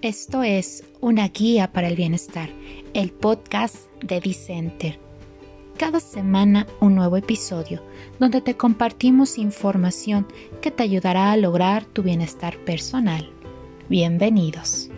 Esto es Una Guía para el Bienestar, el podcast de Dicenter. Cada semana un nuevo episodio donde te compartimos información que te ayudará a lograr tu bienestar personal. Bienvenidos.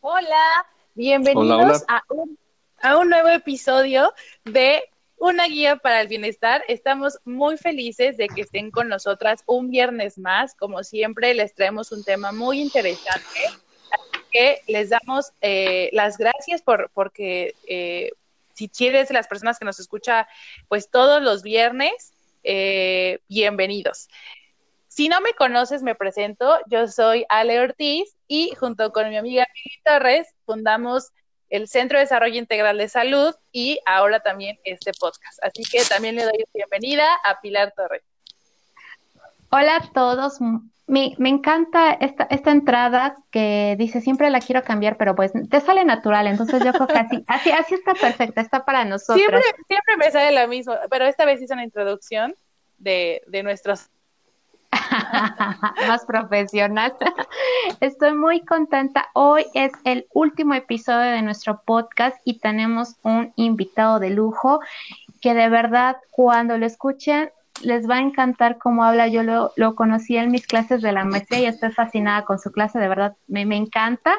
Hola, bienvenidos A, un, a un nuevo episodio de una guía para el bienestar. Estamos muy felices de que estén con nosotras un viernes más. Como siempre, les traemos un tema muy interesante. Así que les damos eh, las gracias por porque eh, si quieres las personas que nos escuchan pues todos los viernes, eh, bienvenidos. Si no me conoces, me presento. Yo soy Ale Ortiz y junto con mi amiga Mili Torres fundamos el Centro de Desarrollo Integral de Salud y ahora también este podcast. Así que también le doy bienvenida a Pilar Torres. Hola a todos. Me, encanta esta, esta entrada que dice siempre la quiero cambiar, pero pues te sale natural, entonces yo creo que así, así, así está perfecta, está para nosotros. Siempre, siempre me sale lo mismo, pero esta vez hice una introducción de, de nuestros más profesional. Estoy muy contenta. Hoy es el último episodio de nuestro podcast y tenemos un invitado de lujo que de verdad cuando lo escuchen les va a encantar cómo habla. Yo lo, lo conocí en mis clases de la maestría y estoy fascinada con su clase, de verdad me, me encanta.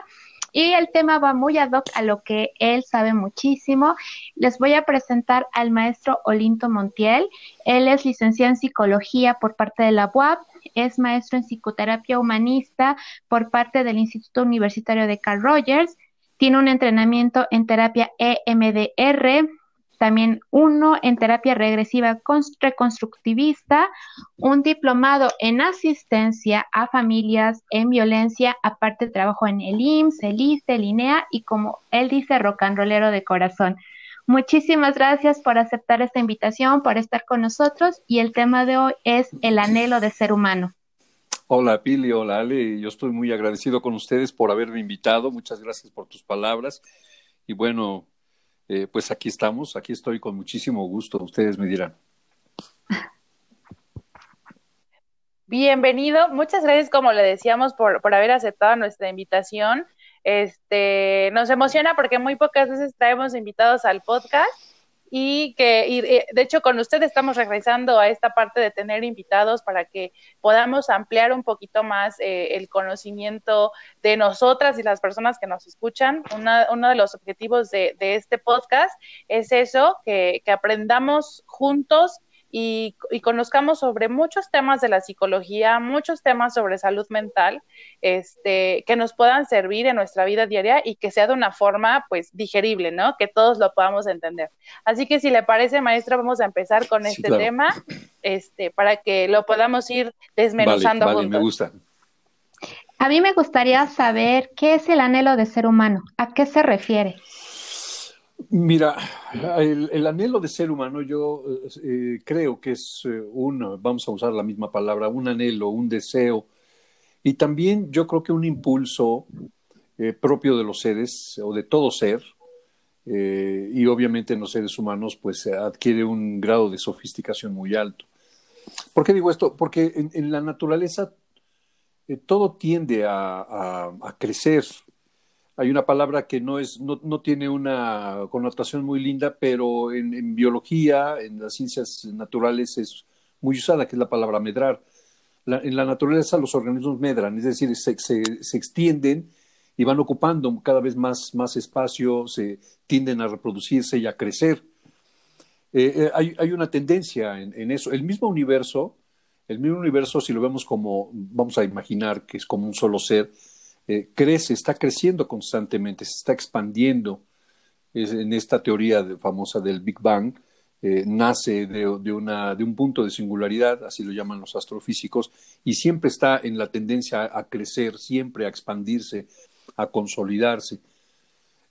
Y el tema va muy ad hoc a lo que él sabe muchísimo. Les voy a presentar al maestro Olinto Montiel. Él es licenciado en psicología por parte de la UAP, es maestro en psicoterapia humanista por parte del Instituto Universitario de Carl Rogers. Tiene un entrenamiento en terapia EMDR, también uno en terapia regresiva reconstructivista, un diplomado en asistencia a familias en violencia, aparte trabajo en el IMSS, el ICE, el INEA y como él dice, rocanrolero de corazón. Muchísimas gracias por aceptar esta invitación, por estar con nosotros y el tema de hoy es el anhelo de ser humano. Hola Pili, hola Ale, yo estoy muy agradecido con ustedes por haberme invitado, muchas gracias por tus palabras y bueno, eh, pues aquí estamos, aquí estoy con muchísimo gusto, ustedes me dirán. Bienvenido, muchas gracias, como le decíamos, por, por haber aceptado nuestra invitación. Este, nos emociona porque muy pocas veces traemos invitados al podcast y que y de hecho con usted estamos regresando a esta parte de tener invitados para que podamos ampliar un poquito más eh, el conocimiento de nosotras y las personas que nos escuchan. uno de los objetivos de, de este podcast es eso, que, que aprendamos juntos y, conozcamos sobre muchos temas de la psicología, muchos temas sobre salud mental, este, que nos puedan servir en nuestra vida diaria y que sea de una forma, pues, digerible, ¿no? Que todos lo podamos entender. Así que si le parece, maestra, vamos a empezar con este tema, este, para que lo podamos ir desmenuzando vale, Me gusta. A mí me gustaría saber qué es el anhelo de ser humano, a qué se refiere. Mira, el, anhelo de ser humano yo eh, creo que es eh, un, vamos a usar la misma palabra, un anhelo, un deseo, y también yo creo que un impulso eh, propio de los seres o de todo ser, y obviamente en los seres humanos pues adquiere un grado de sofisticación muy alto. ¿Por qué digo esto? Porque en, la naturaleza todo tiende a crecer, hay una palabra que no, es, no, no tiene una connotación muy linda, pero en, biología, en las ciencias naturales es muy usada, que es la palabra medrar. en la naturaleza los organismos medran, es decir, se, se, extienden y van ocupando cada vez más, más espacio, se tienden a reproducirse y a crecer. Eh, eh, hay, hay, una tendencia en, en, eso. El mismo universo, el mismo universo, si lo vemos como, vamos a imaginar que es como un solo ser, eh, crece, está creciendo constantemente, se está expandiendo. en esta teoría famosa del Big Bang, eh, nace de, una, de, un punto de singularidad, así lo llaman los astrofísicos, y siempre está en la tendencia a, crecer, siempre a expandirse, a consolidarse.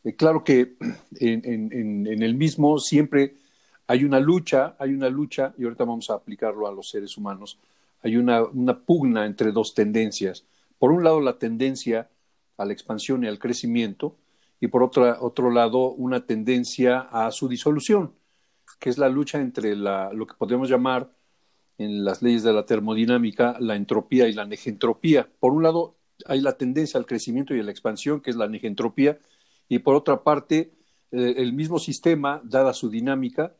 Eh, claro que en, el mismo siempre hay una lucha, hay una lucha, y ahorita vamos a aplicarlo a los seres humanos, hay una pugna entre dos tendencias por un lado, la tendencia a la expansión y al crecimiento, y por otro lado, una tendencia a su disolución. que es la lucha entre la, lo que podemos llamar en las leyes de la termodinámica la entropía y la negentropía. Por un lado, hay la tendencia al crecimiento y a la expansión, que es la negentropía, y por otra parte, eh, el mismo sistema, dada su dinámica,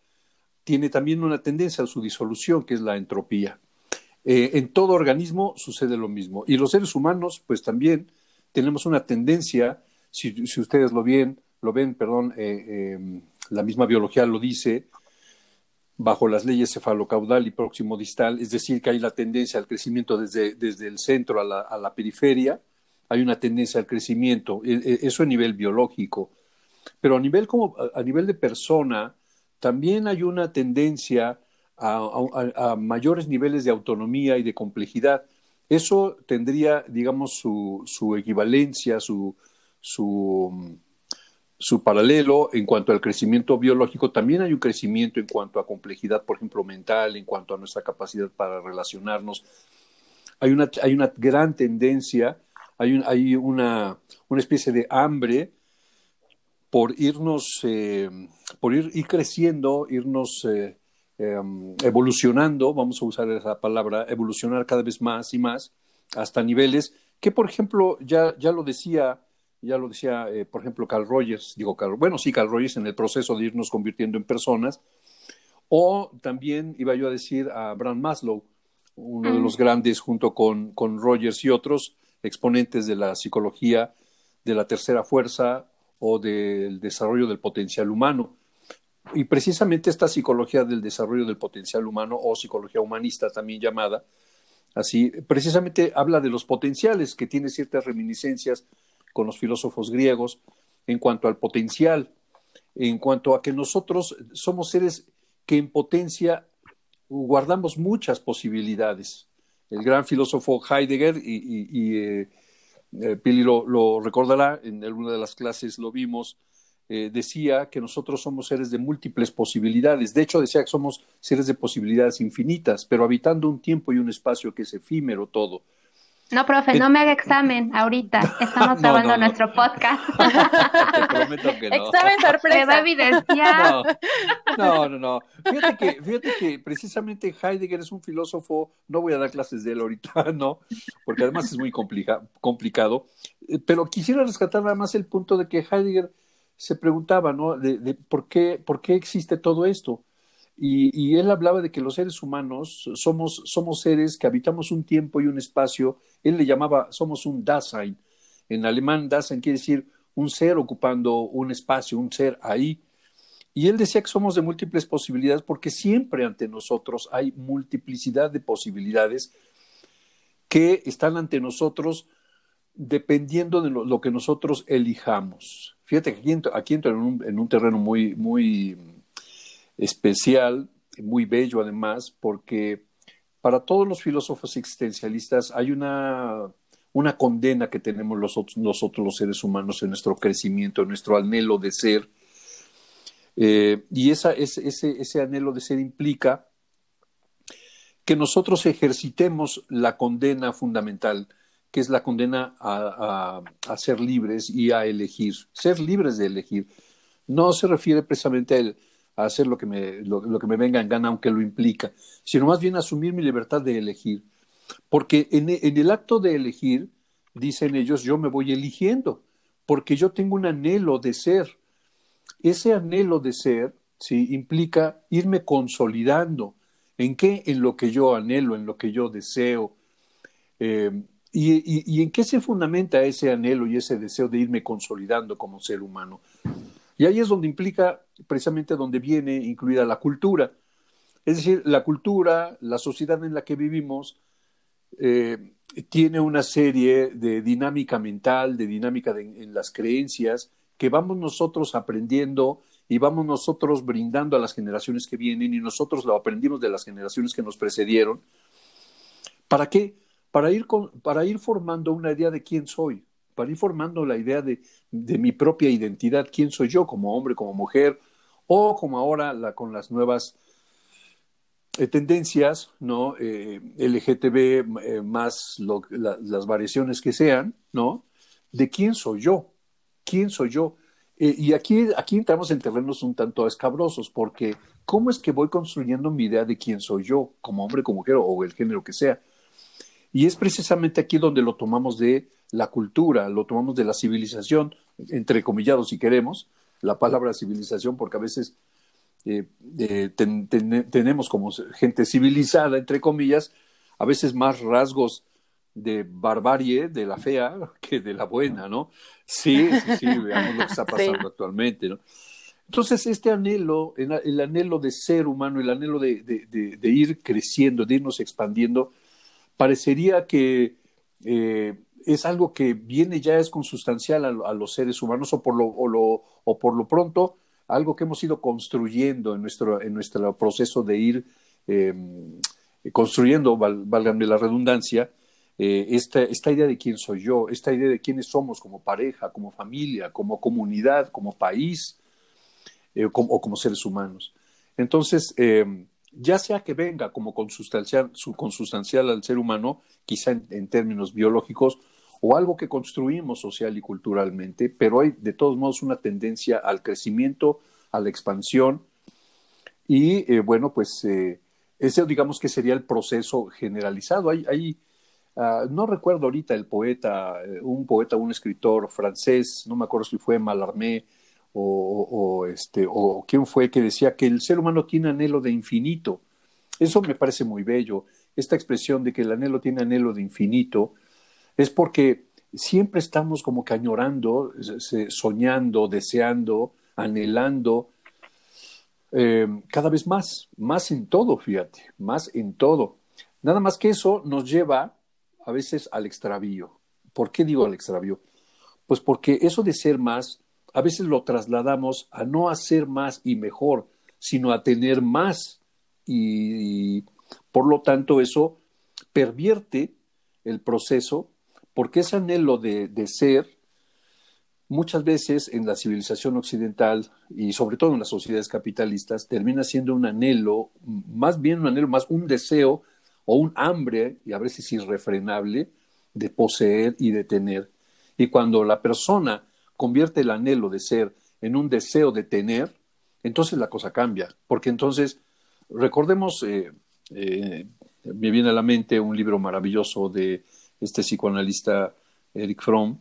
tiene también una tendencia a su disolución, que es la entropía. Eh, en todo organismo sucede lo mismo. Y los seres humanos, pues también tenemos una tendencia, si, ustedes lo ven, lo ven, perdón, eh, em, la misma biología lo dice, bajo las leyes cefalocaudal y próximo distal, es decir, que hay la tendencia al crecimiento desde, desde el centro a la, a la, periferia, hay una tendencia al crecimiento, e, e, eso a nivel biológico, pero a nivel, como, a nivel de persona, también hay una tendencia a, mayores niveles de autonomía y de complejidad. Eso tendría, digamos, su, su equivalencia, su, su, su paralelo en cuanto al crecimiento biológico. También hay un crecimiento en cuanto a complejidad, por ejemplo, mental, en cuanto a nuestra capacidad para relacionarnos. Hay una, hay una gran tendencia, hay, hay una, una especie de hambre por irnos, eh, por ir, ir, creciendo, irnos eh, em, evolucionando, vamos a usar esa palabra, evolucionar cada vez más y más hasta niveles que, por ejemplo, ya, ya lo decía, ya lo decía, eh, por ejemplo, Carl Rogers, digo, Carl, bueno, sí, Carl Rogers en el proceso de irnos convirtiendo en personas, o también iba yo a decir a Abraham Maslow, uno de los grandes junto con, con Rogers y otros exponentes de la psicología de la tercera fuerza o del desarrollo del potencial humano. Y precisamente esta psicología del desarrollo del potencial humano o psicología humanista también llamada, así, precisamente habla de los potenciales que tiene ciertas reminiscencias con los filósofos griegos en cuanto al potencial, en cuanto a que nosotros somos seres que en potencia guardamos muchas posibilidades. El gran filósofo Heidegger y, eh, eh, Pili lo, recordará, en alguna de las clases lo vimos, eh, decía que nosotros somos seres de múltiples posibilidades. De hecho, decía que somos seres de posibilidades infinitas, pero habitando un tiempo y un espacio que es efímero todo. No, profe, no me haga examen ahorita. Estamos grabando nuestro podcast. Te prometo que no. Examen sorpresa. va a evidenciar. No, no, no. Fíjate que, fíjate que precisamente Heidegger es un filósofo, no voy a dar clases de él ahorita, ¿no? Porque además es muy complicado. Eh, pero quisiera rescatar nada más el punto de que Heidegger se preguntaba, ¿no? De, por, qué, por qué existe todo esto. Y, y, él hablaba de que los seres humanos somos, somos seres que habitamos un tiempo y un espacio. Él le llamaba, somos un Dasein. En alemán, Dasein quiere decir un ser ocupando un espacio, un ser ahí. Y él decía que somos de múltiples posibilidades porque siempre ante nosotros hay multiplicidad de posibilidades que están ante nosotros dependiendo de lo, que nosotros elijamos. Fíjate que aquí, entro en un, en un terreno muy, muy especial, muy bello además, porque para todos los filósofos existencialistas hay una, una condena que tenemos nosotros los seres humanos en nuestro crecimiento, en nuestro anhelo de ser. Eh, y esa, ese, ese anhelo de ser implica que nosotros ejercitemos la condena fundamental, que es la condena a, a, ser libres y a elegir, ser libres de elegir. No se refiere precisamente a, a hacer lo que, me, lo, que me venga en gana, aunque lo implica, sino más bien asumir mi libertad de elegir. Porque en, en el acto de elegir, dicen ellos, yo me voy eligiendo, porque yo tengo un anhelo de ser. Ese anhelo de ser ¿sí? implica irme consolidando. ¿En qué? En lo que yo anhelo, en lo que yo deseo. Eh, y, y, ¿Y en qué se fundamenta ese anhelo y ese deseo de irme consolidando como ser humano? Y ahí es donde implica precisamente donde viene incluida la cultura. Es decir, la cultura, la sociedad en la que vivimos, eh, tiene una serie de dinámica mental, de dinámica en las creencias, que vamos nosotros aprendiendo y vamos nosotros brindando a las generaciones que vienen y nosotros lo aprendimos de las generaciones que nos precedieron. ¿Para qué? Para ir, para ir formando una idea de quién soy, para ir formando la idea de, mi propia identidad, quién soy yo como hombre, como mujer, o como ahora con las nuevas eh, tendencias, ¿no? Eh, LGTB eh, más las variaciones que sean, ¿no? De quién soy yo, quién soy yo. Y aquí, aquí entramos en terrenos un tanto escabrosos, porque ¿cómo es que voy construyendo mi idea de quién soy yo, como hombre, como mujer o el género que sea? Y es precisamente aquí donde lo tomamos de la cultura, lo tomamos de la civilización, entre comillados si queremos, la palabra civilización, porque a veces eh, eh, tenemos como gente civilizada, entre comillas, a veces más rasgos de barbarie, de la fea, que de la buena, ¿no? Sí, sí, sí, veamos lo que está pasando actualmente, ¿no? Entonces, este anhelo, el anhelo de ser humano, el anhelo de, de, ir creciendo, de irnos expandiendo, parecería que eh, es algo que viene ya es consustancial a, los seres humanos o por lo, o, por lo pronto algo que hemos ido construyendo en nuestro, en nuestro proceso de ir eh, construyendo, val, la redundancia, eh, esta, esta idea de quién soy yo, esta idea de quiénes somos como pareja, como familia, como comunidad, como país eh, o como seres humanos. Entonces, eh, ya sea que venga como consustancial, consustancial al ser humano, quizá en, términos biológicos, o algo que construimos social y culturalmente, pero hay de todos modos una tendencia al crecimiento, a la expansión, y bueno, pues ese digamos que sería el proceso generalizado. Hay, hay Ah, no recuerdo ahorita el poeta, eh, un poeta, un escritor francés, no me acuerdo si fue Mallarmé o, este, o quién fue, que decía que el ser humano tiene anhelo de infinito. Eso me parece muy bello. Esta expresión de que el anhelo tiene anhelo de infinito es porque siempre estamos como que añorando, soñando, deseando, anhelando eh, cada vez más, más en todo, fíjate, más en todo. Nada más que eso nos lleva a veces al extravío. ¿Por qué digo al extravío? Pues porque eso de ser más, a veces lo trasladamos a no hacer más y mejor, sino a tener más. Y, por lo tanto eso pervierte el proceso, porque ese anhelo de, de ser, muchas veces en la civilización occidental y sobre todo en las sociedades capitalistas, termina siendo un anhelo, más bien un anhelo, más un deseo o un hambre, y a veces irrefrenable, de poseer y de tener. Y cuando la persona convierte el anhelo de ser en un deseo de tener, entonces la cosa cambia. Porque entonces, recordemos, eh, eh, me viene a la mente un libro maravilloso de este psicoanalista Eric Fromm.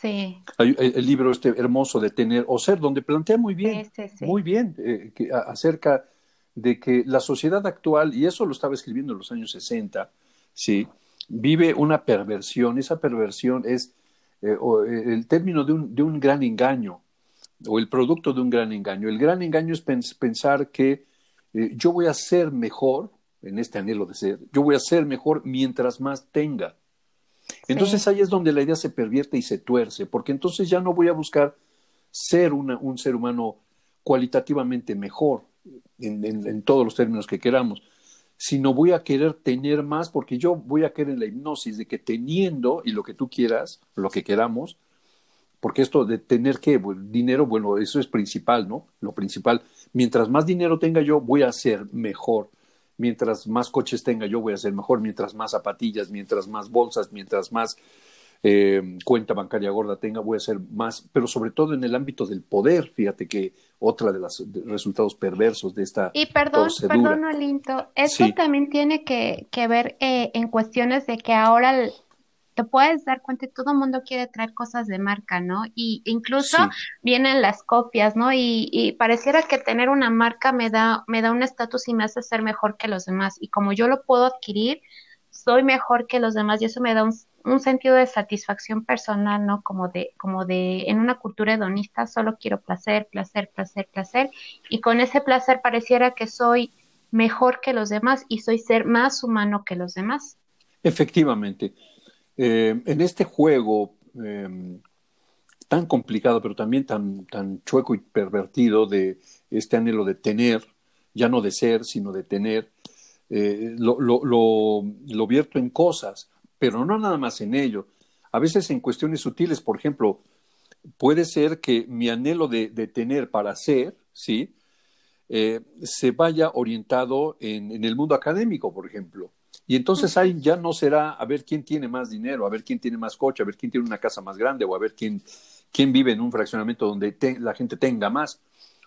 Sí. El, libro este hermoso de tener o ser, donde plantea muy bien, muy bien eh, que, acerca de que la sociedad actual, y eso lo estaba escribiendo en los años 60, ¿sí? vive una perversión. Esa perversión es eh, eh, el término de un, de un, gran engaño o el producto de un gran engaño. El gran engaño es pensar que eh, yo voy a ser mejor, en este anhelo de ser, yo voy a ser mejor mientras más tenga. Entonces ahí es donde la idea se pervierte y se tuerce, porque entonces ya no voy a buscar ser un ser humano cualitativamente mejor, en, todos los términos que queramos, sino voy a querer tener más porque yo voy a querer en la hipnosis de que teniendo y lo que tú quieras, lo que queramos, porque esto de tener que dinero, bueno, eso es principal, ¿no? Lo principal, mientras más dinero tenga yo, voy a ser mejor. Mientras más coches tenga yo, voy a ser mejor. Mientras más zapatillas, mientras más bolsas, mientras más eh, cuenta bancaria gorda tenga, voy a ser más, pero sobre todo en el ámbito del poder, fíjate que otra de los resultados perversos de esta Y perdón, perdón, Olinto, esto también tiene que, que ver eh, en cuestiones de que ahora te puedes dar cuenta todo el mundo quiere traer cosas de marca, ¿no? Y incluso vienen las copias, ¿no? Y, y, pareciera que tener una marca me da, me da un estatus y me hace ser mejor que los demás. Y como yo lo puedo adquirir, soy mejor que los demás y eso me da un, un sentido de satisfacción personal, ¿no? Como de, como de, en una cultura hedonista solo quiero placer, placer, placer, placer, y con ese placer pareciera que soy mejor que los demás y soy ser más humano que los demás. Efectivamente. Eh, en este juego em, tan complicado, pero también tan, tan chueco y pervertido de este anhelo de tener, ya no de ser, sino de tener, eh, lo, lo, lo, lo vierto en cosas pero no nada más en ello. A veces en cuestiones sutiles, por ejemplo, puede ser que mi anhelo de, tener para ser, ¿sí? Eh, se vaya orientado en, el mundo académico, por ejemplo. Y entonces ahí ya no será a ver quién tiene más dinero, a ver quién tiene más coche, a ver quién tiene una casa más grande o a ver quién, quién vive en un fraccionamiento donde la gente tenga más.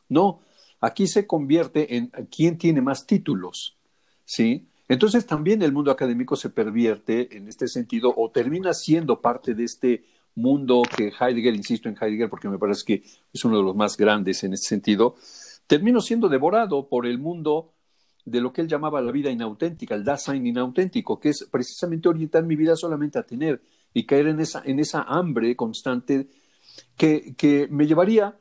No, aquí se convierte en quién tiene más títulos, ¿sí? Entonces también el mundo académico se pervierte en este sentido o termina siendo parte de este mundo que Heidegger, insisto en Heidegger porque me parece que es uno de los más grandes en este sentido, termino siendo devorado por el mundo de lo que él llamaba la vida inauténtica, el Dasein inauténtico, que es precisamente orientar mi vida solamente a tener y caer en esa, en esa hambre constante que, que me llevaría,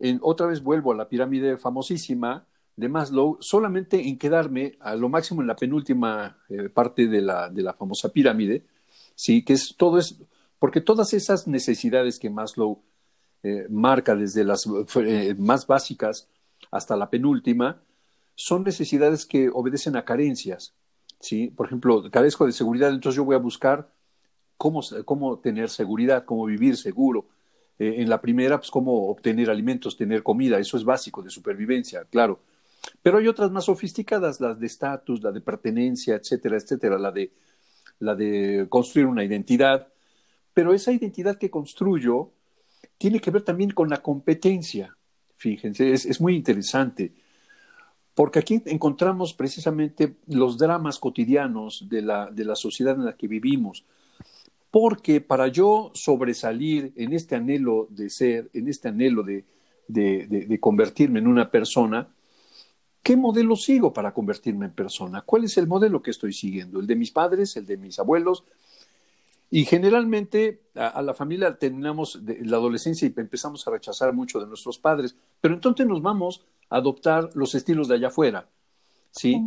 en, otra vez vuelvo a la pirámide famosísima de Maslow, solamente en quedarme a lo máximo en la penúltima eh, parte de la, de la famosa pirámide, ¿sí? que es todo es, porque todas esas necesidades que Maslow eh, marca desde las eh, más básicas hasta la penúltima, son necesidades que obedecen a carencias. ¿sí? Por ejemplo, carezco de seguridad, entonces yo voy a buscar cómo, cómo tener seguridad, cómo vivir seguro. En la primera, pues cómo obtener alimentos, tener comida, eso es básico de supervivencia, claro. Pero hay otras más sofisticadas, las de estatus, la de pertenencia, etcétera, etcétera, la de, la de construir una identidad. Pero esa identidad que construyo tiene que ver también con la competencia. Fíjense, es, es muy interesante porque aquí encontramos precisamente los dramas cotidianos de la, de la sociedad en la que vivimos. Porque para yo sobresalir en este anhelo de ser, en este anhelo de, de, de, convertirme en una persona, ¿qué modelo sigo para convertirme en persona? ¿Cuál es el modelo que estoy siguiendo? ¿El de mis padres? ¿El de mis abuelos? Y generalmente a, la familia terminamos la adolescencia y empezamos a rechazar mucho de nuestros padres, pero entonces nos vamos adoptar los estilos de allá afuera, ¿sí?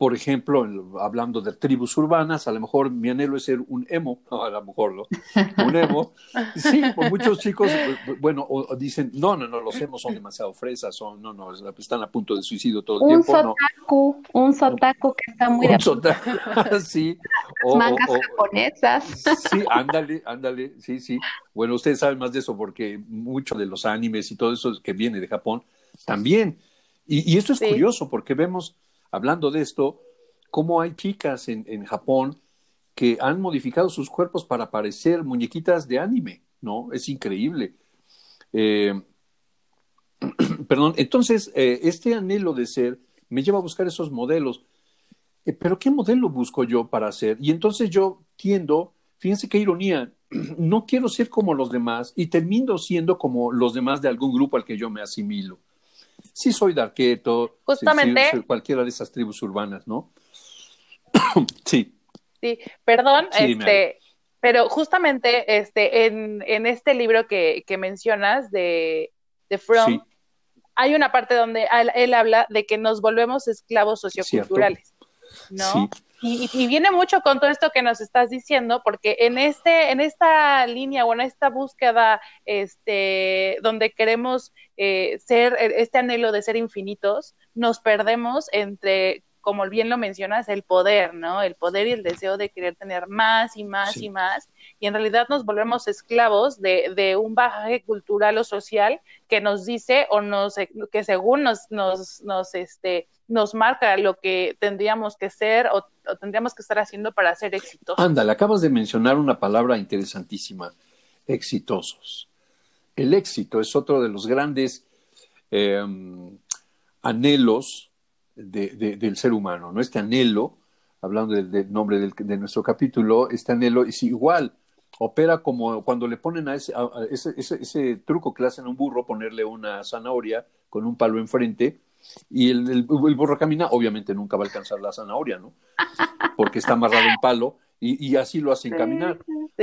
Por ejemplo, hablando de tribus urbanas, a lo mejor mi anhelo es ser un emo, a lo mejor, ¿no? Un emo. Sí, por muchos chicos, bueno, o, dicen, no, no, no, los emos son demasiado fresas, son, no, no, están a punto de suicidio todo el un tiempo. Sotaku, Un sotaku que está muy... Un sotaku, sí. O, mangas japonesas. Sí, ándale, ándale, sí, sí. Bueno, ustedes saben más de eso porque mucho de los animes y todo eso que viene de Japón, también. Y, esto es curioso porque vemos, hablando de esto, cómo hay chicas en, en, Japón que han modificado sus cuerpos para parecer muñequitas de anime, ¿no? Es increíble. Eh, perdón, entonces, eh, este anhelo de ser me lleva a buscar esos modelos. Eh, pero ¿qué modelo busco yo para hacer? Y entonces yo tiendo, fíjense qué ironía, no quiero ser como los demás y termino siendo como los demás de algún grupo al que yo me asimilo sí soy de Arqueto, justamente cualquiera de esas tribus urbanas, ¿no? sí. Sí, perdón, este, pero justamente este, en, en este libro que, que mencionas de, de From, hay una parte donde él, habla de que nos volvemos esclavos socioculturales, ¿no? Y, viene mucho con todo esto que nos estás diciendo, porque en este, en esta línea o en esta búsqueda, este, donde queremos eh, ser, este anhelo de ser infinitos, nos perdemos entre como bien lo mencionas, el poder, ¿no? El poder y el deseo de querer tener más y más y más. Y en realidad nos volvemos esclavos de, de, un bagaje cultural o social que nos dice o nos, que según nos, nos, nos, este, nos marca lo que tendríamos que ser o, tendríamos que estar haciendo para ser exitosos. Ándale, acabas de mencionar una palabra interesantísima, exitosos. El éxito es otro de los grandes em, anhelos del ser humano, ¿no? Este anhelo, hablando del, nombre de nuestro capítulo, este anhelo es igual, opera como cuando le ponen a ese, ese, ese truco que le hacen a un burro, ponerle una zanahoria con un palo enfrente, y el, el, burro camina, obviamente nunca va a alcanzar la zanahoria, ¿no? Porque está amarrado en palo y, y así lo hacen caminar.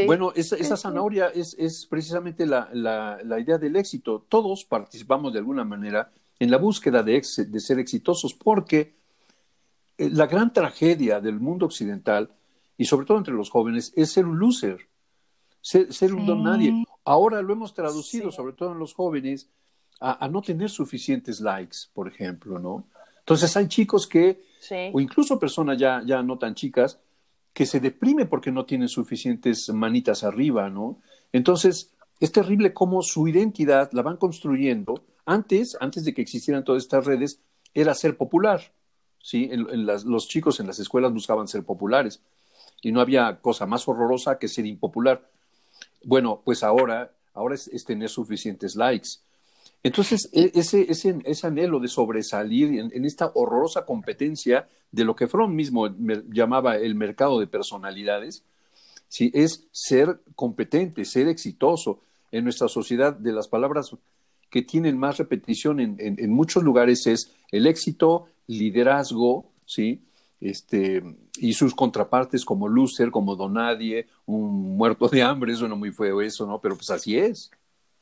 bueno, esa, esa zanahoria es, es precisamente la, la, la, idea del éxito. Todos participamos de alguna manera en la búsqueda de, de ser exitosos porque eh, la gran tragedia del mundo occidental y sobre todo entre los jóvenes es ser un loser, ser, ser un don nadie. Ahora lo hemos traducido, sobre todo en los jóvenes, a, no tener suficientes likes, por ejemplo, ¿no? Entonces hay chicos que, o incluso personas ya, ya no tan chicas, que se deprimen porque no tienen suficientes manitas arriba, ¿no? Entonces, es terrible cómo su identidad la van construyendo. Antes, antes de que existieran todas estas redes, era ser popular, ¿sí? En, los chicos en las escuelas buscaban ser populares y no había cosa más horrorosa que ser impopular. Bueno, pues ahora ahora es, tener suficientes likes. Entonces, e, ese, ese, ese anhelo de sobresalir en, esta horrorosa competencia de lo que Fromm mismo llamaba el mercado de personalidades, ¿sí? es ser competente, ser exitoso. En nuestra sociedad, de las palabras que tienen más repetición en, en, muchos lugares es el éxito, liderazgo, ¿sí? Este, y sus contrapartes como loser, como donadie, un muerto de hambre, eso no muy feo eso, ¿no? Pero pues así es.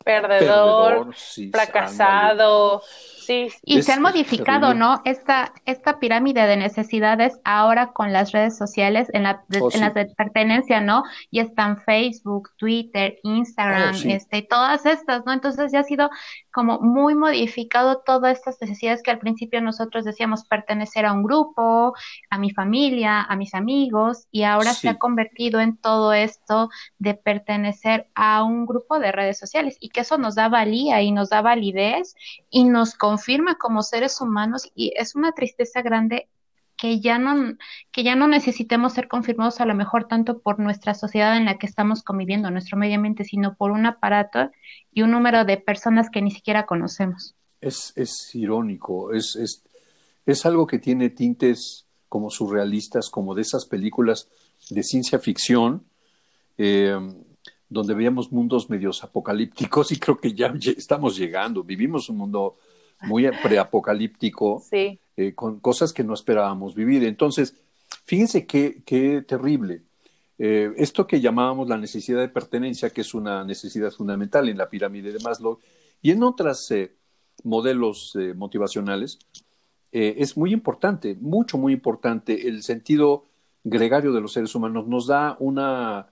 Perdedor, fracasado, y se han modificado, ¿no? Esta, esta pirámide de necesidades ahora con las redes sociales en, la, oh, en las de pertenencia, ¿no? Y están Facebook, Twitter, Instagram, oh, este, todas estas, ¿no? Entonces ya ha sido como muy modificado todas estas necesidades que al principio nosotros decíamos pertenecer a un grupo, a mi familia, a mis amigos, y ahora se ha convertido en todo esto de pertenecer a un grupo de redes sociales. Y que eso nos da valía y nos da validez y nos confirma como seres humanos y es una tristeza grande que ya no que ya no necesitemos ser confirmados a lo mejor tanto por nuestra sociedad en la que estamos conviviendo, nuestro medio ambiente, sino por un aparato y un número de personas que ni siquiera conocemos. Es, es irónico, es, es, es algo que tiene tintes como surrealistas, como de esas películas de ciencia ficción, eh, donde veíamos mundos medios apocalípticos y creo que ya estamos llegando, vivimos un mundo muy preapocalíptico, sí. Eh, con cosas que no esperábamos vivir. Entonces, fíjense qué, qué terrible. Eh, esto que llamábamos la necesidad de pertenencia, que es una necesidad fundamental en la pirámide de Maslow y en otros eh, modelos motivacionales, es muy importante, mucho, muy importante. El sentido gregario de los seres humanos nos da una,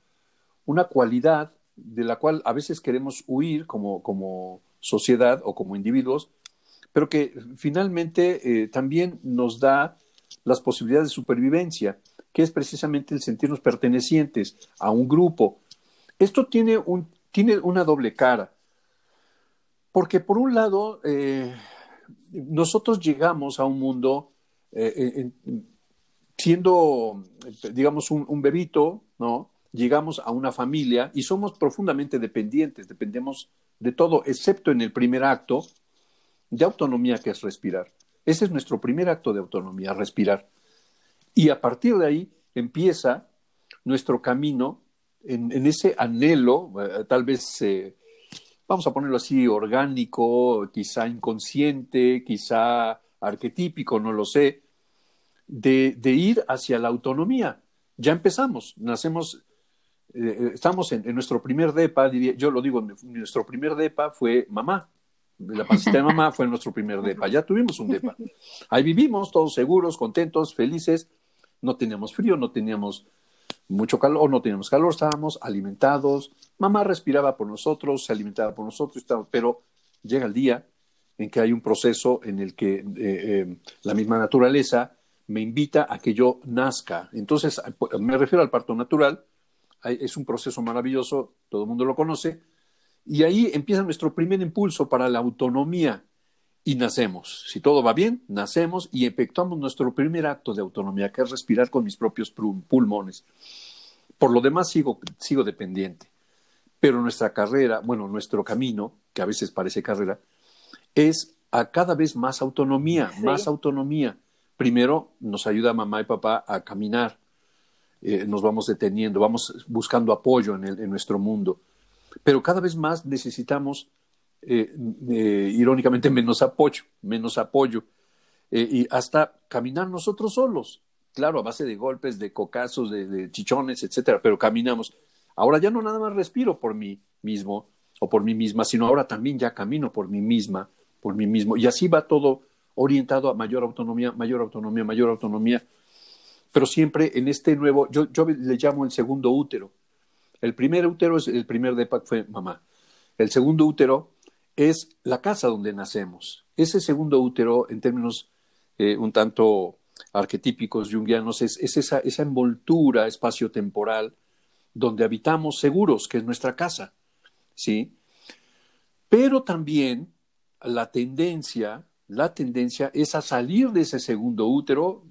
una cualidad de la cual a veces queremos huir como, como sociedad o como individuos, pero que finalmente eh, también nos da las posibilidades de supervivencia, que es precisamente el sentirnos pertenecientes a un grupo. Esto tiene, un, tiene una doble cara, porque por un lado, eh, nosotros llegamos a un mundo eh, siendo, digamos, un, un, bebito, ¿no? Llegamos a una familia y somos profundamente dependientes, dependemos de todo, excepto en el primer acto, de autonomía que es respirar. Ese es nuestro primer acto de autonomía, respirar. Y a partir de ahí empieza nuestro camino en, ese anhelo, eh, tal vez, eh, vamos a ponerlo así, orgánico, quizá inconsciente, quizá arquetípico, no lo sé, de, ir hacia la autonomía. Ya empezamos, nacemos, eh, estamos en, nuestro primer DEPA, yo lo digo, nuestro primer DEPA fue mamá, la pancita de mamá fue nuestro primer depa. Ya tuvimos un depa. Ahí vivimos todos seguros, contentos, felices. No teníamos frío, no teníamos mucho calor, no teníamos calor, estábamos alimentados. Mamá respiraba por nosotros, se alimentaba por nosotros, pero llega el día en que hay un proceso en el que eh, eh, la misma naturaleza me invita a que yo nazca. Entonces, me refiero al parto natural. Es un proceso maravilloso, todo el mundo lo conoce, y ahí empieza nuestro primer impulso para la autonomía y nacemos. Si todo va bien, nacemos y efectuamos nuestro primer acto de autonomía, que es respirar con mis propios pulmones. Por lo demás, sigo, sigo dependiente. Pero nuestra carrera, bueno, nuestro camino, que a veces parece carrera, es a cada vez más autonomía, más autonomía. Primero nos ayuda mamá y papá a caminar, eh, nos vamos deteniendo, vamos buscando apoyo en, en nuestro mundo. Pero cada vez más necesitamos, eh, eh, irónicamente, menos apoyo, menos apoyo, y hasta caminar nosotros solos, claro, a base de golpes, de cocazos, de, chichones, etcétera, pero caminamos. Ahora ya no nada más respiro por mí mismo o por mí misma, sino ahora también ya camino por mí misma, por mí mismo, y así va todo orientado a mayor autonomía, mayor autonomía, mayor autonomía, pero siempre en este nuevo, yo, yo le llamo el segundo útero, el primer útero es el primer DEPA fue mamá. El segundo útero es la casa donde nacemos. Ese segundo útero, en términos eh, un tanto arquetípicos jungianos, es, esa, esa envoltura espacio-temporal donde habitamos seguros, que es nuestra casa. ¿Sí? Pero también la tendencia, la tendencia es a salir de ese segundo útero,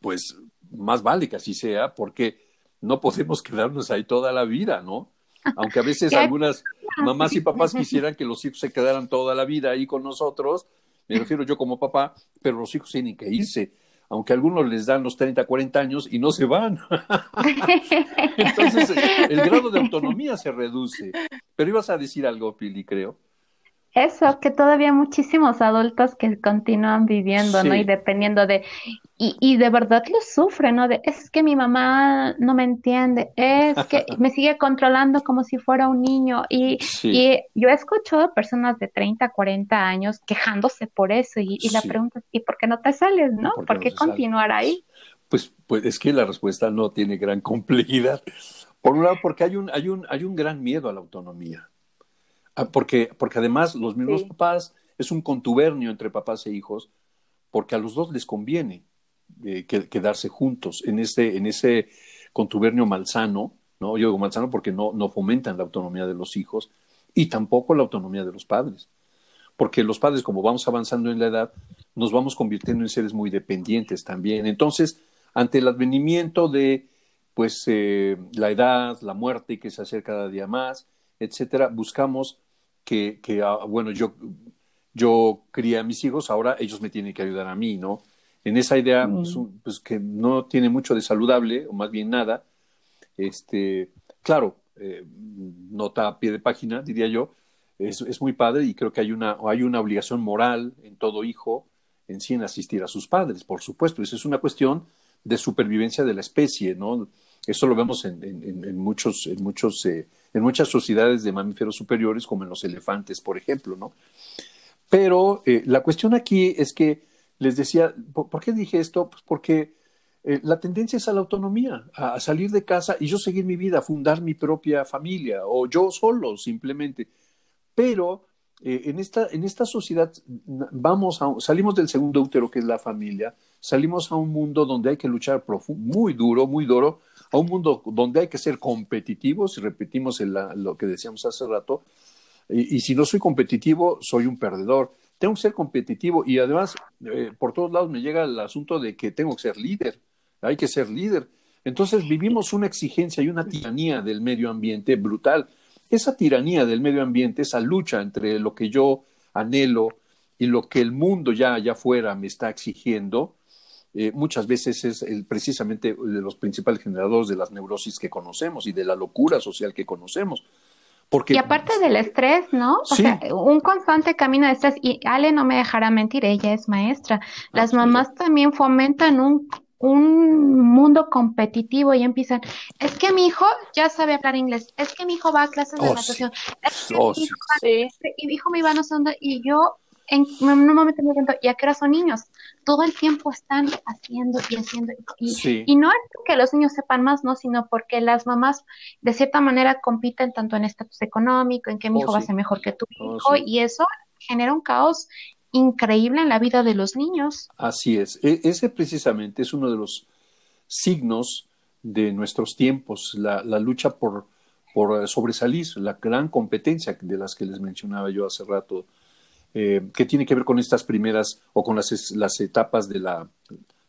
pues más vale que así sea, porque no podemos quedarnos ahí toda la vida, ¿no? Aunque a veces algunas, mamás y papás quisieran que los hijos se quedaran toda la vida ahí con nosotros, me refiero yo como papá, pero los hijos tienen que irse, aunque algunos les dan los 30, 40 años y no se van. Entonces, el grado de autonomía se reduce. Pero ibas a decir algo, Pili, creo. Eso, que todavía muchísimos adultos que continúan viviendo, ¿no? Y dependiendo de, y, y de verdad lo sufren, ¿no? De, es que mi mamá no me entiende, es que me sigue controlando como si fuera un niño. Y, y yo he escuchado a personas de 30, 40 años quejándose por eso y, y la pregunta es, ¿y por qué no te sales, no? ¿Por qué, continuar ahí? Pues, pues es que la respuesta no tiene gran complejidad. Por un lado, porque hay un, hay un, hay un gran miedo a la autonomía. Ah, porque, porque además los mismos papás es un contubernio entre papás e hijos, porque a los dos les conviene eh, quedarse juntos en ese, en ese contubernio malsano, ¿no? Yo digo malsano porque no, no fomentan la autonomía de los hijos y tampoco la autonomía de los padres. Porque los padres, como vamos avanzando en la edad, nos vamos convirtiendo en seres muy dependientes también. Entonces, ante el advenimiento de pues eh, la edad, la muerte que se acerca cada día más, etcétera, buscamos que, que ah, bueno, yo, yo crié a mis hijos, ahora ellos me tienen que ayudar a mí, ¿no? En esa idea, pues, pues, que no tiene mucho de saludable, o más bien nada, este, claro, eh, nota a pie de página, diría yo, es, es, muy padre y creo que hay una, hay una obligación moral en todo hijo en sí en asistir a sus padres, por supuesto. Esa es una cuestión de supervivencia de la especie, ¿no? Eso lo vemos en, en, en muchos, en muchos eh, en muchas sociedades de mamíferos superiores, como en los elefantes, por ejemplo, ¿no? Pero eh, la cuestión aquí es que les decía, ¿por, qué dije esto? Pues porque eh, la tendencia es a la autonomía, a, salir de casa y yo seguir mi vida, fundar mi propia familia, o yo solo, simplemente. Pero eh, en, esta, en esta sociedad vamos a, salimos del segundo útero, que es la familia, salimos a un mundo donde hay que luchar muy duro, muy duro, a un mundo donde hay que ser competitivos, y repetimos lo que decíamos hace rato, y, si no soy competitivo, soy un perdedor. Tengo que ser competitivo y además eh, por todos lados me llega el asunto de que tengo que ser líder, hay que ser líder. Entonces vivimos una exigencia y una tiranía del medio ambiente brutal. Esa tiranía del medio ambiente, esa lucha entre lo que yo anhelo y lo que el mundo ya allá afuera me está exigiendo, eh, muchas veces es el, precisamente de los principales generadores de las neurosis que conocemos y de la locura social que conocemos. Porque, y aparte del estrés, ¿no? O sea, un constante camino de estrés. Y Ale no me dejará mentir, ella es maestra. Las mamás también fomentan un, un mundo competitivo y empiezan, es que mi hijo ya sabe hablar inglés, es que mi hijo va a clases de oh, natación, es que mi, oh, hijo, y mi hijo me iba a no y yo en, un momento me pregunto, ¿y a qué hora son niños? Todo el tiempo están haciendo y haciendo. Y, no es que los niños sepan más, no, sino porque las mamás de cierta manera compiten tanto en estatus económico, en que mi oh, hijo va a ser mejor que tu oh, hijo, y eso genera un caos increíble en la vida de los niños. Así es. E, ese precisamente es uno de los signos de nuestros tiempos, la, la lucha por, por sobresalir, la gran competencia de las que les mencionaba yo hace rato eh, que tiene que ver con estas primeras o con las, las etapas de la,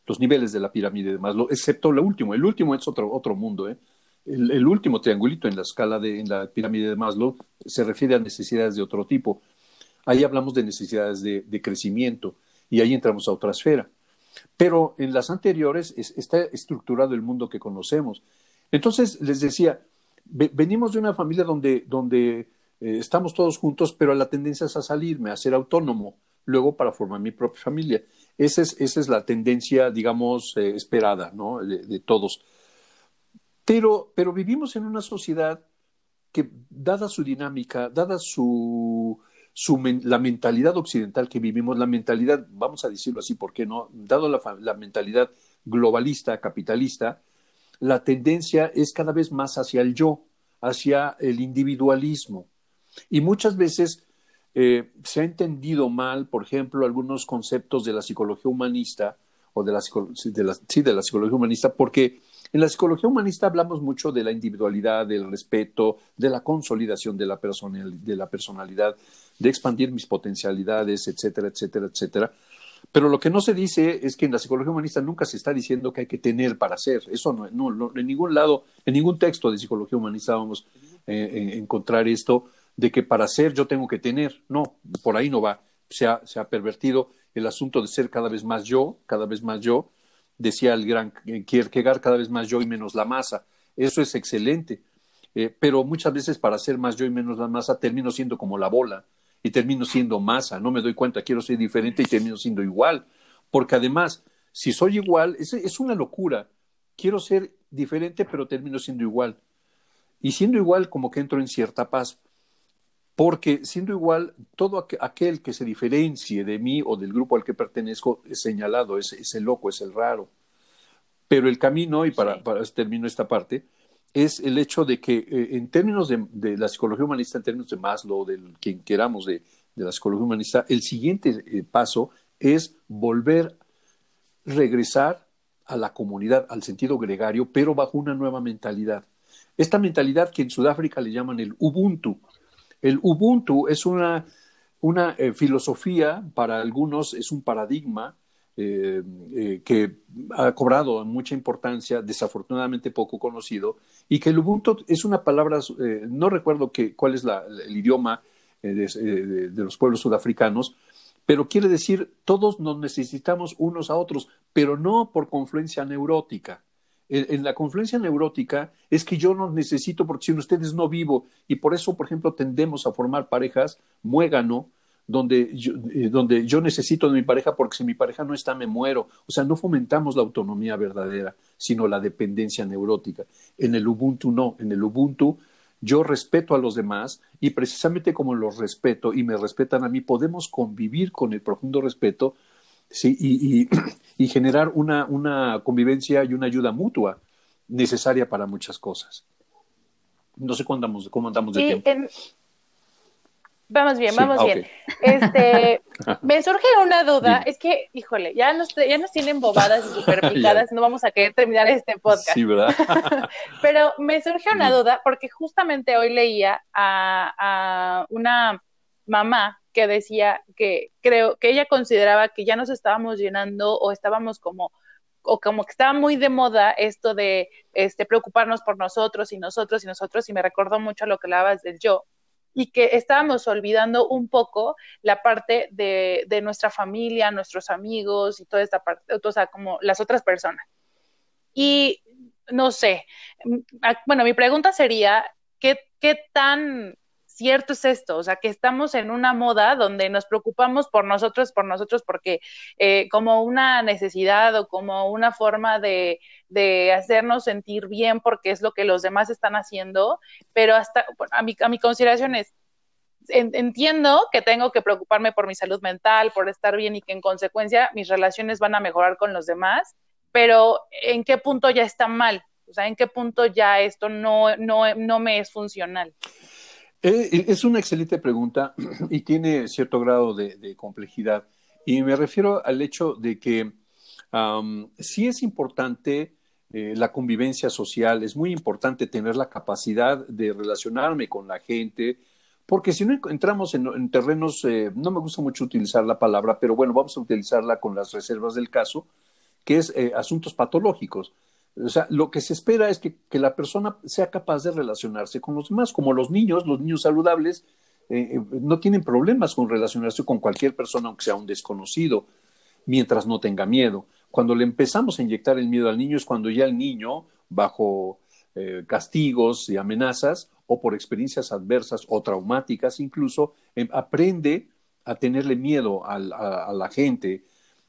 los niveles de la pirámide de Maslow, excepto lo último. El último es otro, otro mundo, ¿eh? El, último triangulito en la escala de la pirámide de Maslow se refiere a necesidades de otro tipo. Ahí hablamos de necesidades de, crecimiento y ahí entramos a otra esfera. Pero en las anteriores está estructurado el mundo que conocemos. Entonces, les decía, venimos de una familia donde, donde eh, estamos todos juntos, pero la tendencia es a salirme, a ser autónomo, luego para formar mi propia familia. Esa es, esa es la tendencia, digamos, eh, esperada. De, todos. Pero, pero vivimos en una sociedad que, dada su dinámica, dada su, su la mentalidad occidental que vivimos, la mentalidad, vamos a decirlo así, ¿por qué no? Dado la, la mentalidad globalista, capitalista, la tendencia es cada vez más hacia el yo, hacia el individualismo. Y muchas veces eh, se ha entendido mal, por ejemplo, algunos conceptos de la psicología humanista o de la, de la, sí, de la psicología humanista, porque en la psicología humanista hablamos mucho de la individualidad, del respeto, de la consolidación de la, de la personalidad, de expandir mis potencialidades, etcétera, etcétera, etcétera. Pero lo que no se dice es que en la psicología humanista nunca se está diciendo que hay que tener para ser. Eso no, no, en ningún lado, en ningún texto de psicología humanista vamos a eh, encontrar esto de que para ser yo tengo que tener. No, por ahí no va. Se ha, se ha pervertido el asunto de ser cada vez más yo, cada vez más yo. Decía el gran Kierkegaard, cada vez más yo y menos la masa. Eso es excelente. Eh, pero muchas veces para ser más yo y menos la masa termino siendo como la bola y termino siendo masa. No me doy cuenta, quiero ser diferente y termino siendo igual. Porque además, si soy igual, es, es una locura. Quiero ser diferente, pero termino siendo igual. Y siendo igual, como que entro en cierta paz. Porque siendo igual, todo aquel que se diferencie de mí o del grupo al que pertenezco es señalado, es, el loco, es el raro. Pero el camino, y para, para termino esta parte, es el hecho de que eh, en términos de, la psicología humanista, en términos de Maslow, de quien queramos de, la psicología humanista, el siguiente eh, paso es volver, regresar a la comunidad, al sentido gregario, pero bajo una nueva mentalidad. Esta mentalidad que en Sudáfrica le llaman el Ubuntu. El Ubuntu es una, una eh, filosofía, para algunos es un paradigma eh, eh, que ha cobrado mucha importancia, desafortunadamente poco conocido, y que el Ubuntu es una palabra, no recuerdo que, cuál es el idioma de, los pueblos sudafricanos, pero quiere decir todos nos necesitamos unos a otros, pero no por confluencia neurótica. En, la confluencia neurótica es que yo no necesito porque sin ustedes no vivo y por eso, por ejemplo, tendemos a formar parejas muégano, donde yo, eh, donde yo necesito de mi pareja porque si mi pareja no está me muero. O sea, no fomentamos la autonomía verdadera, sino la dependencia neurótica. En el Ubuntu no, en el Ubuntu yo respeto a los demás y precisamente como los respeto y me respetan a mí, podemos convivir con el profundo respeto ¿sí? y, y, generar una, una, convivencia y una ayuda mutua necesaria para muchas cosas. No sé cómo andamos, cómo andamos de tiempo. Vamos bien, vamos bien. Este, me surge una duda, es que, híjole, ya nos, ya nos tienen bobadas y super picadas, no vamos a querer terminar este podcast. Sí, ¿verdad? Pero me surge una duda porque justamente hoy leía a, a, una mamá que decía que creo que ella consideraba que ya nos estábamos llenando o estábamos como o como que estaba muy de moda esto de este preocuparnos por nosotros y nosotros y nosotros y me recordó mucho a lo que hablabas del yo y que estábamos olvidando un poco la parte de, de nuestra familia, nuestros amigos y toda esta parte, o sea, como las otras personas. Y no sé, bueno, mi pregunta sería, ¿qué, qué tan cierto es esto, o sea, que estamos en una moda donde nos preocupamos por nosotros, por nosotros, porque eh, como una necesidad o como una forma de, hacernos sentir bien porque es lo que los demás están haciendo, pero hasta a, mi, a mi consideración es, entiendo que tengo que preocuparme por mi salud mental, por estar bien y que en consecuencia mis relaciones van a mejorar con los demás, pero ¿en qué punto ya está mal? O sea, ¿en qué punto ya esto no, no, no me es funcional? Eh, eh, es una excelente pregunta y tiene cierto grado de, complejidad. Y me refiero al hecho de que sí es importante eh, la convivencia social, es muy importante tener la capacidad de relacionarme con la gente, porque si no entramos en, terrenos, no me gusta mucho utilizar la palabra, pero bueno, vamos a utilizarla con las reservas del caso, que es asuntos patológicos. O sea, lo que se espera es que, la persona sea capaz de relacionarse con los demás, como los niños, los niños saludables eh, eh, no tienen problemas con relacionarse con cualquier persona, aunque sea un desconocido, mientras no tenga miedo. Cuando le empezamos a inyectar el miedo al niño es cuando ya el niño, bajo eh, castigos y amenazas, o por experiencias adversas o traumáticas incluso, em, aprende a tenerle miedo a, la gente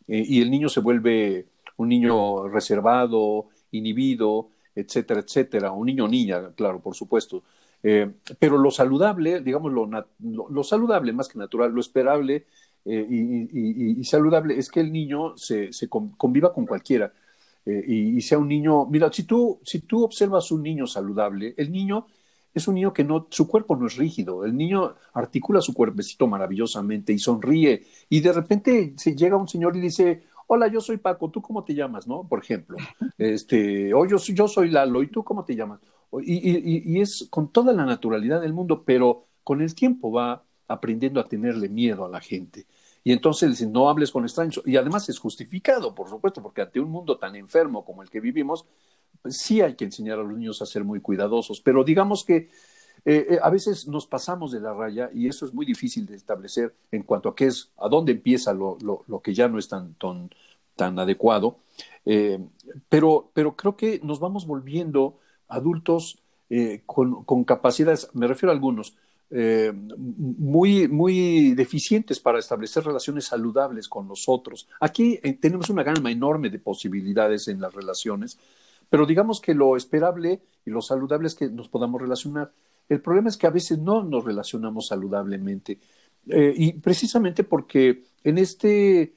y el niño se vuelve un niño reservado, inhibido, etcétera, etcétera, un niño o niña, claro, por supuesto. Eh, pero lo saludable, digamos, lo, lo, saludable más que natural, lo esperable eh, y, saludable es que el niño se, se conviva con cualquiera eh, y, sea un niño, mira, si tú, si tú observas un niño saludable, el niño es un niño que no, su cuerpo no es rígido, el niño articula su cuerpecito maravillosamente y sonríe y de repente se llega un señor y dice, hola, yo soy Paco, ¿tú cómo te llamas? ¿No? Por ejemplo, este, o yo, yo soy Lalo, ¿y tú cómo te llamas? Y, y, es con toda la naturalidad del mundo, pero con el tiempo va aprendiendo a tenerle miedo a la gente. Y entonces dicen, no hables con extraños. Y además es justificado, por supuesto, porque ante un mundo tan enfermo como el que vivimos, pues sí hay que enseñar a los niños a ser muy cuidadosos. Pero digamos que eh, eh, a veces nos pasamos de la raya y eso es muy difícil de establecer en cuanto a qué es, a dónde empieza lo, lo, que ya no es tan, tan, tan adecuado. Eh, pero, pero creo que nos vamos volviendo adultos con, con, capacidades, me refiero a algunos, muy, muy deficientes para establecer relaciones saludables con los otros. Aquí tenemos una gama enorme de posibilidades en las relaciones, pero digamos que lo esperable y lo saludable es que nos podamos relacionar. El problema es que a veces no nos relacionamos saludablemente. Eh, y precisamente porque en este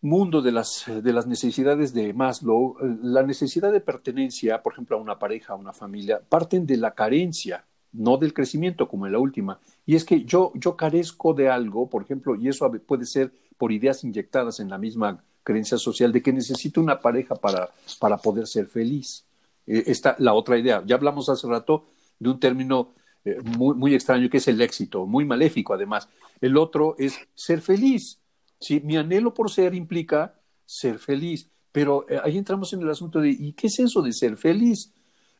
mundo de las, de las necesidades de Maslow, eh, la necesidad de pertenencia, por ejemplo, a una pareja, a una familia, parten de la carencia, no del crecimiento como en la última. Y es que yo, yo carezco de algo, por ejemplo, y eso puede ser por ideas inyectadas en la misma creencia social de que necesito una pareja para, para poder ser feliz. Eh, esta la otra idea. Ya hablamos hace rato de un término eh, muy, muy, extraño que es el éxito, muy maléfico además. El otro es ser feliz. ¿sí? Mi anhelo por ser implica ser feliz, pero eh, ahí entramos en el asunto de ¿y qué es eso de ser feliz?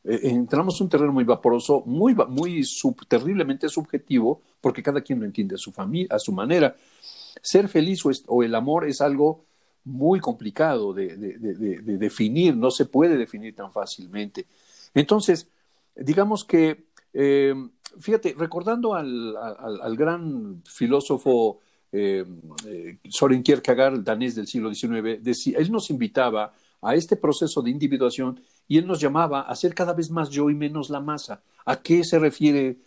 Eh, entramos en un terreno muy vaporoso, muy, muy terriblemente subjetivo, porque cada quien lo entiende a su, familia, a su manera. Ser feliz o, el amor es algo muy complicado de, de definir, no se puede definir tan fácilmente. Entonces, digamos que, eh, fíjate, recordando al, al, gran filósofo eh, eh, Soren Kierkegaard, danés del siglo XIX, decía, él nos invitaba a este proceso de individuación y él nos llamaba a ser cada vez más yo y menos la masa. ¿A qué se refiere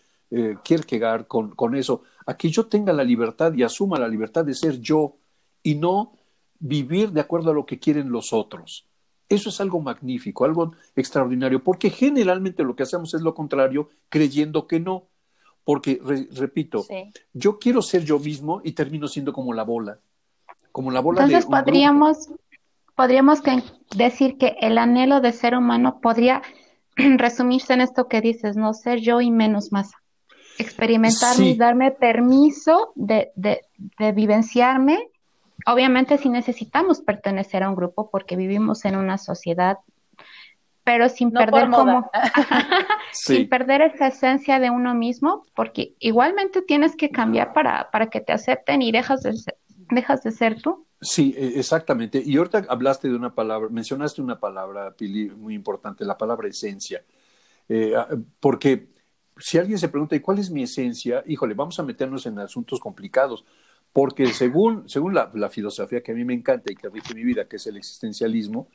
Kierkegaard con, con eso? A que yo tenga la libertad y asuma la libertad de ser yo y no vivir de acuerdo a lo que quieren los otros. Eso es algo magnífico, algo extraordinario, porque generalmente lo que hacemos es lo contrario, creyendo que no. Porque, repito, yo quiero ser yo mismo y termino siendo como la bola, como la bola Entonces podríamos, podríamos decir que el anhelo de ser humano podría resumirse en esto que dices, no ser yo y menos masa. Experimentarme y darme permiso de, de, de vivenciarme obviamente sí necesitamos pertenecer a un grupo porque vivimos en una sociedad, pero sin perder como sin perder esa esencia de uno mismo, porque igualmente tienes que cambiar para, para que te acepten y dejas de ser, dejas de ser tú. Sí, e, exactamente. Y ahorita hablaste de una palabra, mencionaste una palabra, Pili, muy importante, la palabra esencia. Eh, ah, porque si alguien se pregunta, ¿y cuál es mi esencia? Híjole, vamos a meternos en asuntos complicados porque según, según la, filosofía que a mí me encanta y que rige mi vida, que es el existencialismo,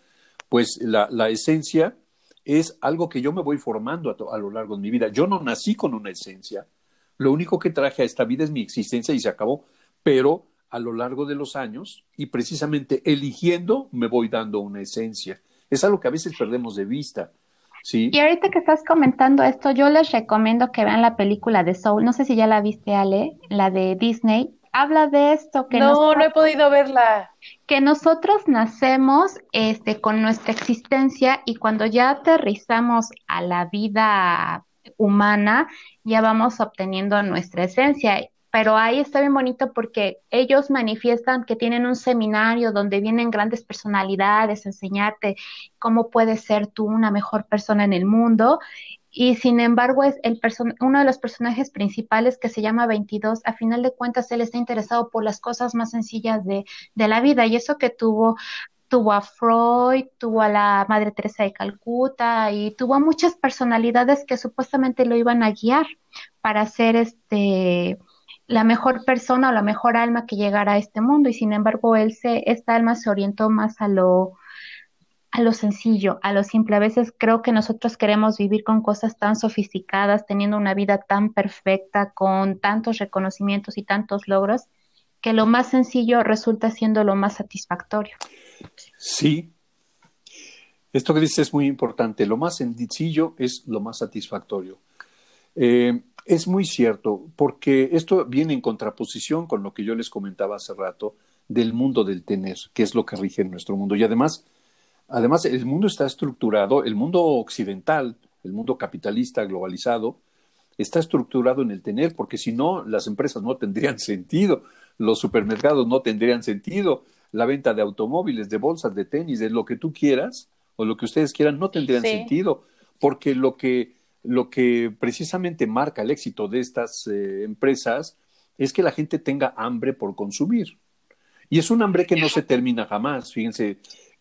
pues la, la esencia es algo que yo me voy formando a, a, lo largo de mi vida. Yo no nací con una esencia, lo único que traje a esta vida es mi existencia y se acabó, pero a lo largo de los años y precisamente eligiendo me voy dando una esencia. Es algo que a veces perdemos de vista. ¿sí? Y ahorita que estás comentando esto, yo les recomiendo que vean la película de Soul. No sé si ya la viste, Ale, la de Disney habla de esto que no no he podido verla. que nosotros nacemos este con nuestra existencia y cuando ya aterrizamos a la vida humana ya vamos obteniendo nuestra esencia. Pero ahí está bien bonito porque ellos manifiestan que tienen un seminario donde vienen grandes personalidades a enseñarte cómo puedes ser tú una mejor persona en el mundo y sin embargo es el uno de los personajes principales que se llama 22, a final de cuentas él está interesado por las cosas más sencillas de, de la vida y eso que tuvo tuvo a Freud, tuvo a la Madre Teresa de Calcuta y tuvo a muchas personalidades que supuestamente lo iban a guiar para ser este la mejor persona o la mejor alma que llegara a este mundo y sin embargo él se esta alma se orientó más a lo a lo sencillo, a lo simple. A veces creo que nosotros queremos vivir con cosas tan sofisticadas, teniendo una vida tan perfecta, con tantos reconocimientos y tantos logros, que lo más sencillo resulta siendo lo más satisfactorio. Sí. Esto que dices es muy importante. Lo más sencillo es lo más satisfactorio. Eh, es muy cierto, porque esto viene en contraposición con lo que yo les comentaba hace rato del mundo del tener, que es lo que rige en nuestro mundo. Y además, Además, el mundo está estructurado, el mundo occidental, el mundo capitalista globalizado, está estructurado en el tener, porque si no, las empresas no tendrían sentido, los supermercados no tendrían sentido, la venta de automóviles, de bolsas, de tenis, de lo que tú quieras o lo que ustedes quieran, no tendrían sentido, porque lo que lo que precisamente marca el éxito de estas eh, empresas es que la gente tenga hambre por consumir. Y es un hambre que no se termina jamás, fíjense,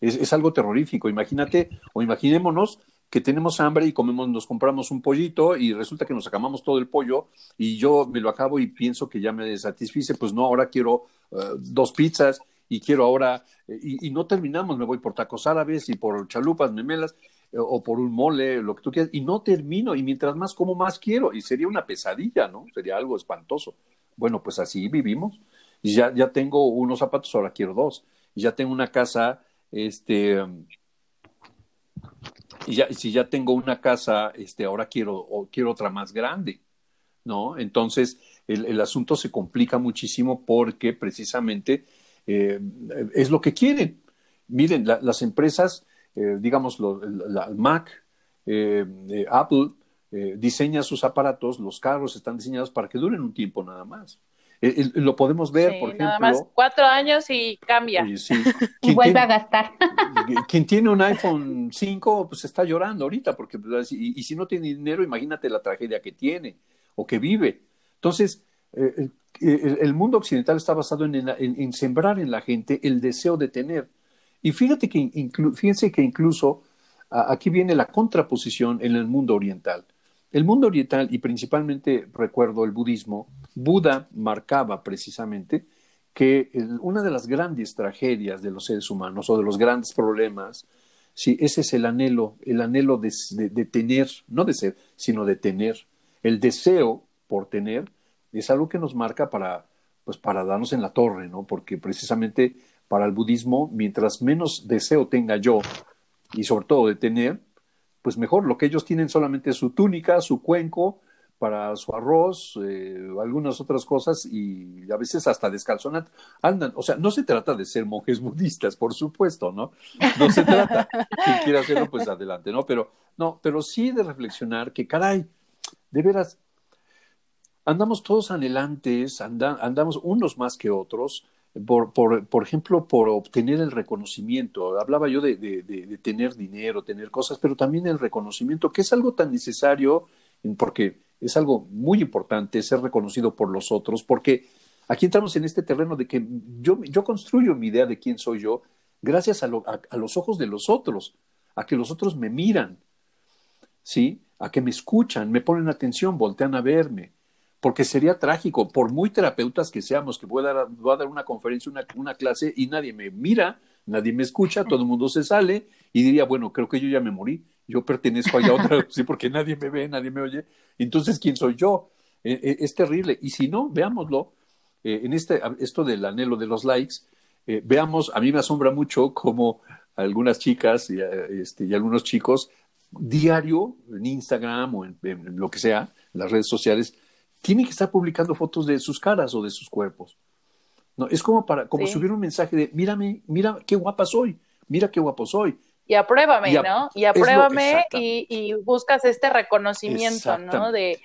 es, es algo terrorífico. Imagínate o imaginémonos que tenemos hambre y comemos, nos compramos un pollito y resulta que nos acabamos todo el pollo y yo me lo acabo y pienso que ya me satisfice, pues no, ahora quiero eh, dos pizzas y quiero ahora, eh, y, no terminamos, me voy por tacos árabes y por chalupas, memelas eh, o por un mole, lo que tú quieras, y no termino, y mientras más como, más quiero, y sería una pesadilla, ¿no? Sería algo espantoso. Bueno, pues así vivimos, y ya, ya tengo unos zapatos, ahora quiero dos, y ya tengo una casa, este, y ya, si ya tengo una casa, este, ahora quiero, o quiero otra más grande, ¿no? Entonces, el, asunto se complica muchísimo porque precisamente eh, es lo que quieren. Miren, las empresas, eh, digamos, la, Mac, eh, Apple, diseña sus aparatos, los carros están diseñados para que duren un tiempo nada más. Lo podemos ver, por ejemplo. Nada más cuatro años y cambia. y vuelve a gastar. Quien tiene un iPhone 5, pues está llorando ahorita, porque pues, y, si no tiene dinero, imagínate la tragedia que tiene o que vive. Entonces, el, mundo occidental está basado en, sembrar en la gente el deseo de tener. Y fíjate que fíjense que incluso aquí viene la contraposición en el mundo oriental. El mundo oriental, y principalmente recuerdo el budismo, Buda marcaba precisamente que una de las grandes tragedias de los seres humanos o de los grandes problemas, sí, ese es el anhelo, el anhelo de, de tener, no de ser, sino de tener, el deseo por tener, es algo que nos marca para, pues para darnos en la torre, ¿no? Porque precisamente para el budismo, mientras menos deseo tenga yo, y sobre todo de tener, pues mejor, lo que ellos tienen solamente es su túnica, su cuenco, para su arroz, eh, algunas otras cosas y a veces hasta descalzonat andan. O sea, no se trata de ser monjes budistas, por supuesto, ¿no? No se trata. Quien quiera hacerlo, pues adelante, ¿no? Pero, no, pero sí de reflexionar que, caray, de veras, andamos todos anhelantes, andamos unos más que otros, por, por, por, ejemplo, por obtener el reconocimiento. Hablaba yo de, de, tener dinero, tener cosas, pero también el reconocimiento, que es algo tan necesario, porque es algo muy importante ser reconocido por los otros, porque aquí entramos en este terreno de que yo, yo construyo mi idea de quién soy yo gracias a, a los ojos de los otros, a que los otros me miran, ¿sí? A que me escuchan, me ponen atención, voltean a verme porque sería trágico, por muy terapeutas que seamos, que voy a dar, a dar una conferencia, una, una, clase y nadie me mira, nadie me escucha, todo el mundo se sale y diría, bueno, creo que yo ya me morí, yo pertenezco a otra, sí, porque nadie me ve, nadie me oye, entonces, ¿quién soy yo? E, e, es terrible. Y si no, veámoslo, eh, en este, esto del anhelo de los likes, eh, veamos, a mí me asombra mucho cómo algunas chicas y, eh, este, y algunos chicos diario en Instagram o en, en lo que sea, en las redes sociales, tiene que estar publicando fotos de sus caras o de sus cuerpos. No, es como para como subir un mensaje de mírame, mira qué guapa soy, mira qué guapo soy. Y apruébame, ¿no? Y apruébame y, buscas este reconocimiento, ¿no? De,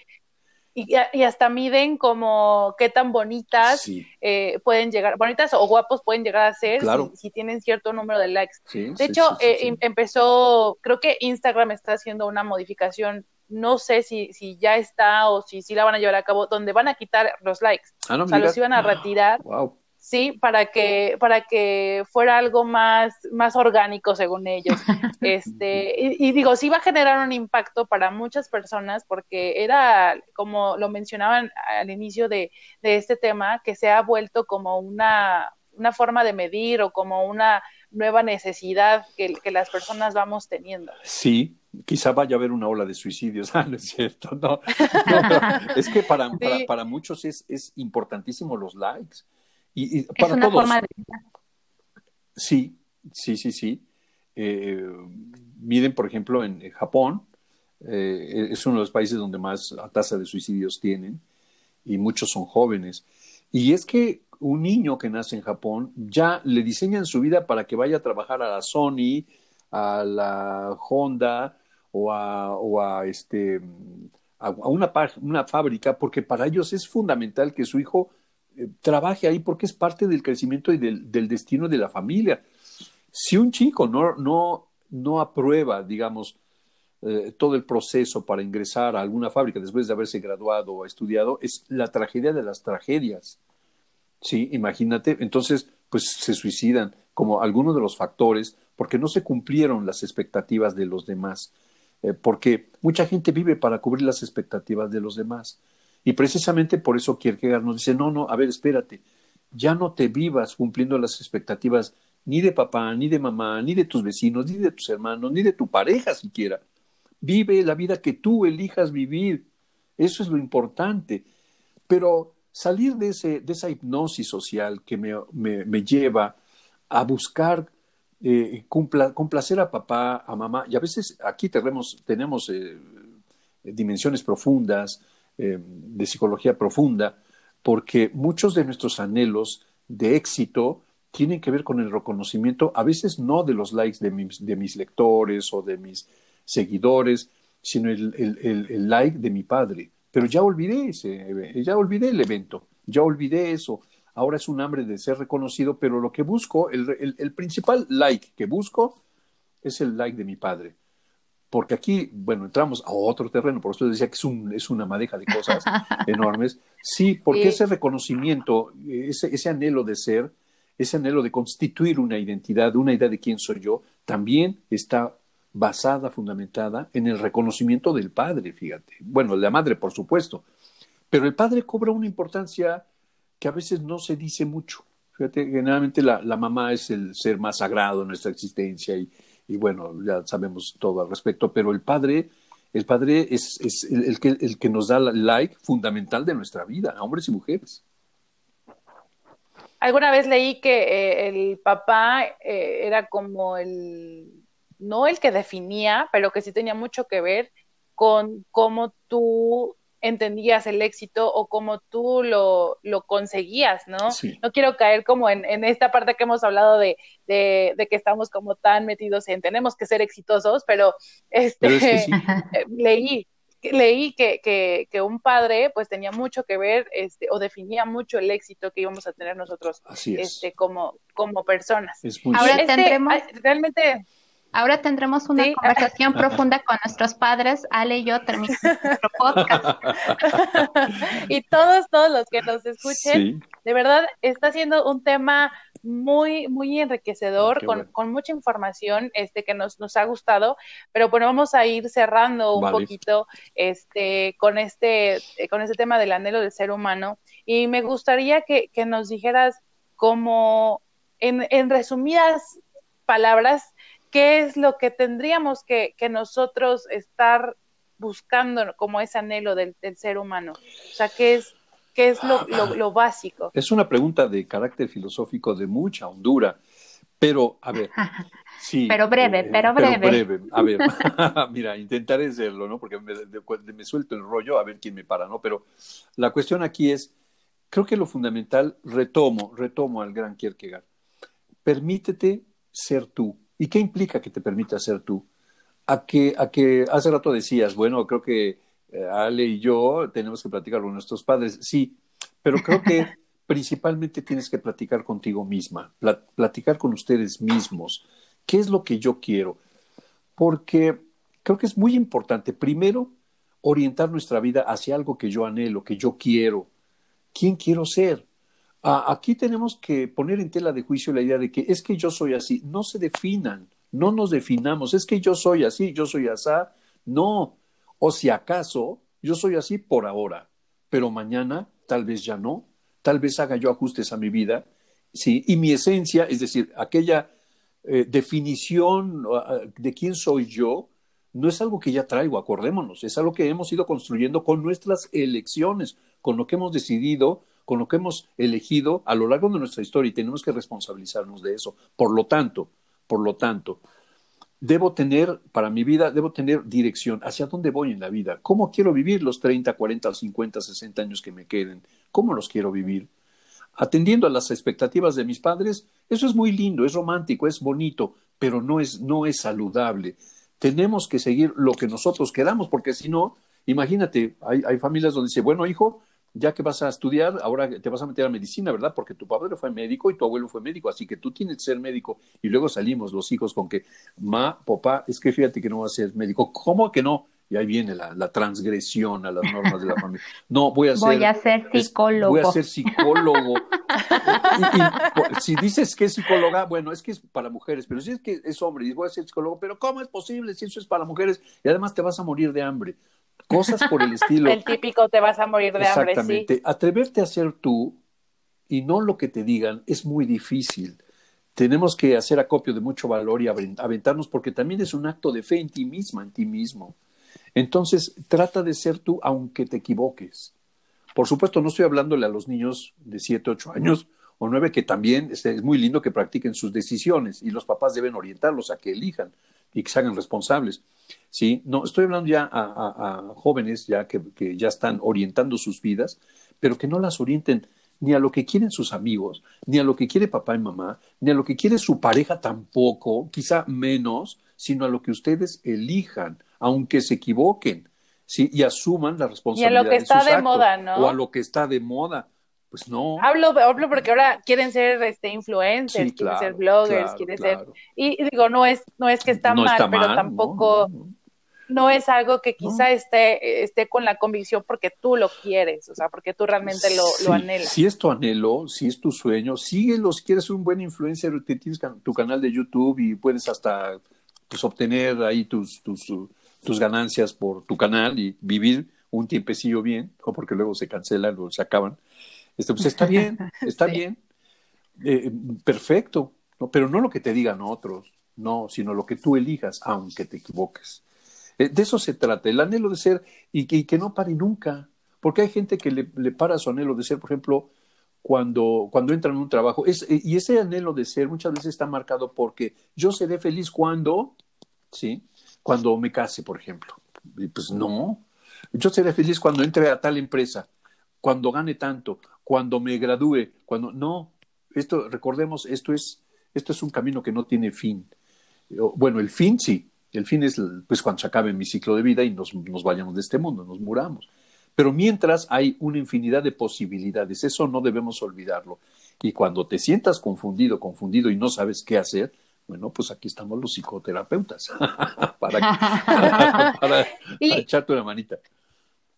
y, hasta miden como qué tan bonitas eh, pueden llegar, bonitas o guapos pueden llegar a ser si, tienen cierto número de likes. de hecho, eh, em, empezó, creo que Instagram está haciendo una modificación no sé si, si ya está o si, si la van a llevar a cabo, donde van a quitar los likes. Ah, o sea, los iban a retirar. Sí, para que, para que fuera algo más, más orgánico según ellos. Este, y, digo, sí va a generar un impacto para muchas personas porque era, como lo mencionaban al inicio de, de este tema, que se ha vuelto como una, una forma de medir o como una nueva necesidad que, que las personas vamos teniendo. Sí, quizá vaya a haber una ola de suicidios. Ah, no es cierto, no. es que para, para, muchos es, es importantísimo los likes. Y, para es una Forma de... Sí, sí, sí, sí. Eh, miren, por ejemplo, en Japón, eh, es uno de los países donde más tasa de suicidios tienen y muchos son jóvenes. Y es que un niño que nace en Japón ya le diseñan su vida para que vaya a trabajar a la Sony, a la Honda o a, o a este, a una, una fábrica, porque para ellos es fundamental que su hijo trabaje ahí porque es parte del crecimiento y del, del, destino de la familia. Si un chico no, no, no aprueba, digamos, eh, todo el proceso para ingresar a alguna fábrica después de haberse graduado o estudiado es la tragedia de las tragedias. Sí, imagínate, entonces pues se suicidan como algunos de los factores porque no se cumplieron las expectativas de los demás, eh, porque mucha gente vive para cubrir las expectativas de los demás. Y precisamente por eso Kierkegaard nos dice, no, no, a ver, espérate, ya no te vivas cumpliendo las expectativas ni de papá, ni de mamá, ni de tus vecinos, ni de tus hermanos, ni de tu pareja siquiera. Vive la vida que tú elijas vivir. Eso es lo importante. Pero salir de, ese, de esa hipnosis social que me, me, lleva a buscar eh, complacer a papá, a mamá, y a veces aquí tenemos, tenemos eh, dimensiones profundas, eh, de psicología profunda, porque muchos de nuestros anhelos de éxito tienen que ver con el reconocimiento, a veces no de los likes de mis, de mis lectores o de mis seguidores, sino el, el, like de mi padre. Pero ya olvidé ese, ya olvidé el evento, ya olvidé eso. Ahora es un hambre de ser reconocido, pero lo que busco, el, principal like que busco es el like de mi padre. Porque aquí, bueno, entramos a otro terreno, por eso decía que es, un, es una madeja de cosas enormes. Sí, porque ese reconocimiento, ese, ese anhelo de ser, ese anhelo de constituir una identidad, una idea de quién soy yo, también está basada, fundamentada en el reconocimiento del padre, fíjate. Bueno, la madre, por supuesto. Pero el padre cobra una importancia que a veces no se dice mucho. Fíjate, generalmente la, la mamá es el ser más sagrado en nuestra existencia y, y, bueno, ya sabemos todo al respecto, pero el padre, el padre es, es el, que, el que nos da el like fundamental de nuestra vida, hombres y mujeres. Alguna vez leí que eh, el papá eh, era como el, no el que definía, pero que sí tenía mucho que ver con cómo tú entendías el éxito o cómo tú lo, lo conseguías, ¿no? No quiero caer como en, en, esta parte que hemos hablado de, de, de, que estamos como tan metidos en tenemos que ser exitosos, pero este leí leí que, que, que, un padre pues tenía mucho que ver este, o definía mucho el éxito que íbamos a tener nosotros este, como, como personas. Ahora este, tendremos... Realmente... Ahora tendremos una conversación profunda con nuestros padres. Ale y yo terminamos nuestro podcast. y todos, todos los que nos escuchen, de verdad está siendo un tema muy, muy enriquecedor, con, con, mucha información este, que nos, nos ha gustado, pero bueno, vamos a ir cerrando un poquito este, con, este, con este tema del anhelo del ser humano. Y me gustaría que, que nos dijeras como, en, en resumidas palabras, qué es lo que tendríamos que, que nosotros estar buscando como ese anhelo del, del, ser humano. O sea, ¿qué es, qué es lo, lo, básico? Es una pregunta de carácter filosófico de mucha hondura, pero a ver. Sí, pero breve, eh, pero breve. Pero breve. A ver, mira, intentaré hacerlo, ¿no? Porque me, me, suelto el rollo a ver quién me para, ¿no? Pero la cuestión aquí es, creo que lo fundamental, retomo, retomo al gran Kierkegaard. Permítete ser tú, ¿Y qué implica que te permita ser tú? A que, a que hace rato decías, bueno, creo que eh, Ale y yo tenemos que platicar con nuestros padres. Sí, pero creo que principalmente tienes que platicar contigo misma, platicar con ustedes mismos. ¿Qué es lo que yo quiero? Porque creo que es muy importante, primero, orientar nuestra vida hacia algo que yo anhelo, que yo quiero. ¿Quién quiero ser? Aquí tenemos que poner en tela de juicio la idea de que es que yo soy así. No se definan, no nos definamos. Es que yo soy así, yo soy asá. No. O si acaso, yo soy así por ahora, pero mañana tal vez ya no. Tal vez haga yo ajustes a mi vida. Sí, y mi esencia, es decir, aquella eh, definición de quién soy yo, no es algo que ya traigo, acordémonos, es algo que hemos ido construyendo con nuestras elecciones, con lo que hemos decidido con lo que hemos elegido a lo largo de nuestra historia y tenemos que responsabilizarnos de eso. Por lo tanto, por lo tanto, debo tener, para mi vida, debo tener dirección hacia dónde voy en la vida, cómo quiero vivir los 30, 40, 50, 60 años que me queden, cómo los quiero vivir. Atendiendo a las expectativas de mis padres, eso es muy lindo, es romántico, es bonito, pero no es, no es saludable. Tenemos que seguir lo que nosotros queramos, porque si no, imagínate, hay, hay familias donde dice, bueno, hijo, ya que vas a estudiar, ahora te vas a meter a medicina, ¿verdad? Porque tu padre fue médico y tu abuelo fue médico, así que tú tienes que ser médico. Y luego salimos los hijos con que, ma, papá, es que fíjate que no vas a ser médico. ¿Cómo que no? Y ahí viene la, transgresión a las normas de la familia. No, voy a ser, voy a ser psicólogo. voy a ser psicólogo. si dices que es psicóloga, bueno, es que es para mujeres, pero si es que es hombre y voy a ser psicólogo, pero ¿cómo es posible si eso es para mujeres? Y además te vas a morir de hambre. Cosas por el estilo. El típico te vas a morir de hambre. Exactamente. Atreverte a ser tú y no lo que te digan es muy difícil. Tenemos que hacer acopio de mucho valor y aventarnos porque también es un acto de fe en ti misma, en ti mismo. Entonces, trata de ser tú aunque te equivoques. Por supuesto, no estoy hablándole a los niños de 7, 8 años o 9 que también este, es muy lindo que practiquen sus decisiones y los papás deben orientarlos a que elijan y que se hagan responsables. ¿sí? No, estoy hablando ya a, jóvenes ya que, que, ya están orientando sus vidas, pero que no las orienten ni a lo que quieren sus amigos, ni a lo que quiere papá y mamá, ni a lo que quiere su pareja tampoco, quizá menos, sino a lo que ustedes elijan aunque se equivoquen, ¿sí? Y asuman la responsabilidad. Y a lo que está de, moda, ¿no? O a lo que está de moda. Pues no. Hablo, hablo porque ahora quieren ser este influencers, quieren ser bloggers, quieren ser y, digo, no es no es que está, mal, pero tampoco no, es algo que quizá esté esté con la convicción porque tú lo quieres, o sea, porque tú realmente lo, lo anhelas. Si es tu anhelo, si es tu sueño, síguelo, si quieres ser un buen influencer, tienes tu canal de YouTube y puedes hasta pues obtener ahí tus, tus tus ganancias por tu canal y vivir un tiempecillo bien, o porque luego se cancelan o se acaban, este, pues está bien, está bien, eh, perfecto, ¿no? pero no lo que te digan otros, no, sino lo que tú elijas, aunque te equivoques. Eh, de eso se trata, el anhelo de ser y que, que no pare nunca, porque hay gente que le, para su anhelo de ser, por ejemplo, cuando, cuando entra en un trabajo, es, eh, y ese anhelo de ser muchas veces está marcado porque yo seré feliz cuando, ¿sí? cuando me case, por ejemplo. Y pues no, yo seré feliz cuando entre a tal empresa, cuando gane tanto, cuando me gradúe, cuando no, esto recordemos, esto es esto es un camino que no tiene fin. Bueno, el fin sí, el fin es pues cuando se acabe mi ciclo de vida y nos, nos vayamos de este mundo, nos muramos. Pero mientras hay una infinidad de posibilidades, eso no debemos olvidarlo. Y cuando te sientas confundido, confundido y no sabes qué hacer, bueno, pues aquí estamos los psicoterapeutas para, echarte una manita.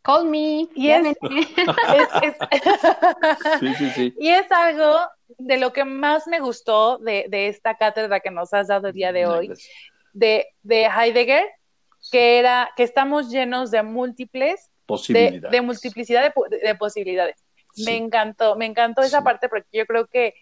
Call me. Y es, Y es algo de lo que más me gustó de, esta cátedra que nos has dado el día de hoy, de, de, Heidegger, que era que estamos llenos de múltiples posibilidades. De, multiplicidad de, posibilidades. Me encantó, me encantó esa parte porque yo creo que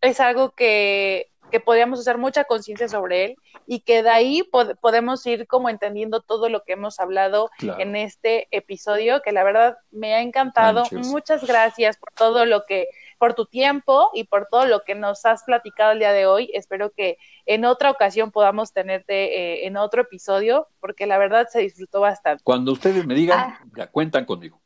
es algo que que podríamos hacer mucha conciencia sobre él y que de ahí podemos ir como entendiendo todo lo que hemos hablado en este episodio, que la verdad me ha encantado. Muchas gracias por todo lo que, por tu tiempo y por todo lo que nos has platicado el día de hoy. Espero que en otra ocasión podamos tenerte eh, en otro episodio, porque la verdad se disfrutó bastante. Cuando ustedes me digan, ah. ya cuentan conmigo.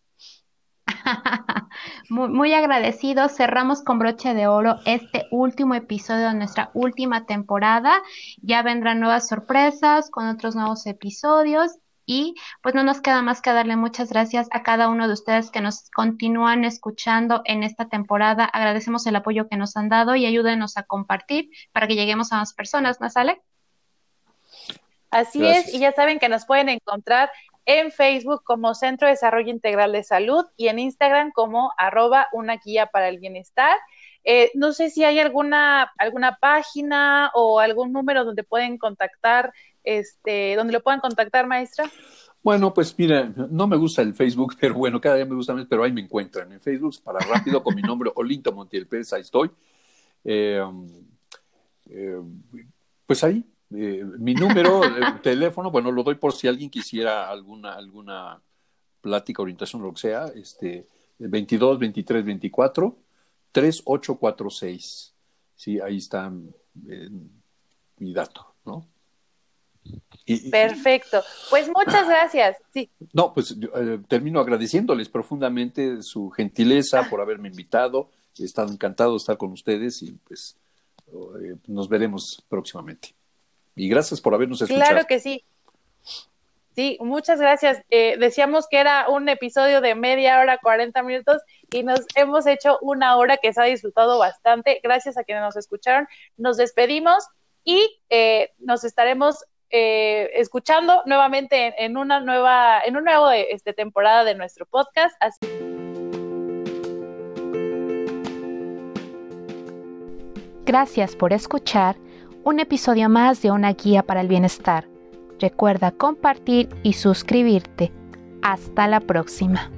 muy, muy agradecidos. Cerramos con broche de oro este último episodio de nuestra última temporada. Ya vendrán nuevas sorpresas con otros nuevos episodios. Y pues no nos queda más que darle muchas gracias a cada uno de ustedes que nos continúan escuchando en esta temporada. Agradecemos el apoyo que nos han dado y ayúdenos a compartir para que lleguemos a más personas, ¿no sale? Así es, y ya saben que nos pueden encontrar en Facebook como Centro de Desarrollo Integral de Salud y en Instagram como arroba una guía para el bienestar. Eh, no sé si hay alguna, alguna página o algún número donde pueden contactar, este, donde lo puedan contactar, maestra. Bueno, pues mira, no me gusta el Facebook, pero bueno, cada día me gusta más, pero ahí me encuentran en Facebook para rápido con mi nombre Olinto Montiel Pérez, ahí estoy. Eh, eh, pues ahí, eh, mi número de teléfono, bueno, lo doy por si alguien quisiera alguna, alguna plática, orientación, lo que sea, este, 22, 23, 24, 3846. Sí, ahí está eh, mi dato, ¿no? Perfecto. Pues muchas gracias. Sí. No, pues eh, termino agradeciéndoles profundamente su gentileza por haberme invitado. He estado encantado de estar con ustedes y pues nos veremos próximamente. Y gracias por habernos escuchado. Claro que sí. Sí, muchas gracias. Eh, decíamos que era un episodio de media hora, 40 minutos y nos hemos hecho una hora que se ha disfrutado bastante. Gracias a quienes nos escucharon. Nos despedimos y eh, nos estaremos eh, escuchando nuevamente en, una nueva, en un nuevo este, temporada de nuestro podcast. Gracias por escuchar un episodio más de una guía para el bienestar. Recuerda compartir y suscribirte. Hasta la próxima.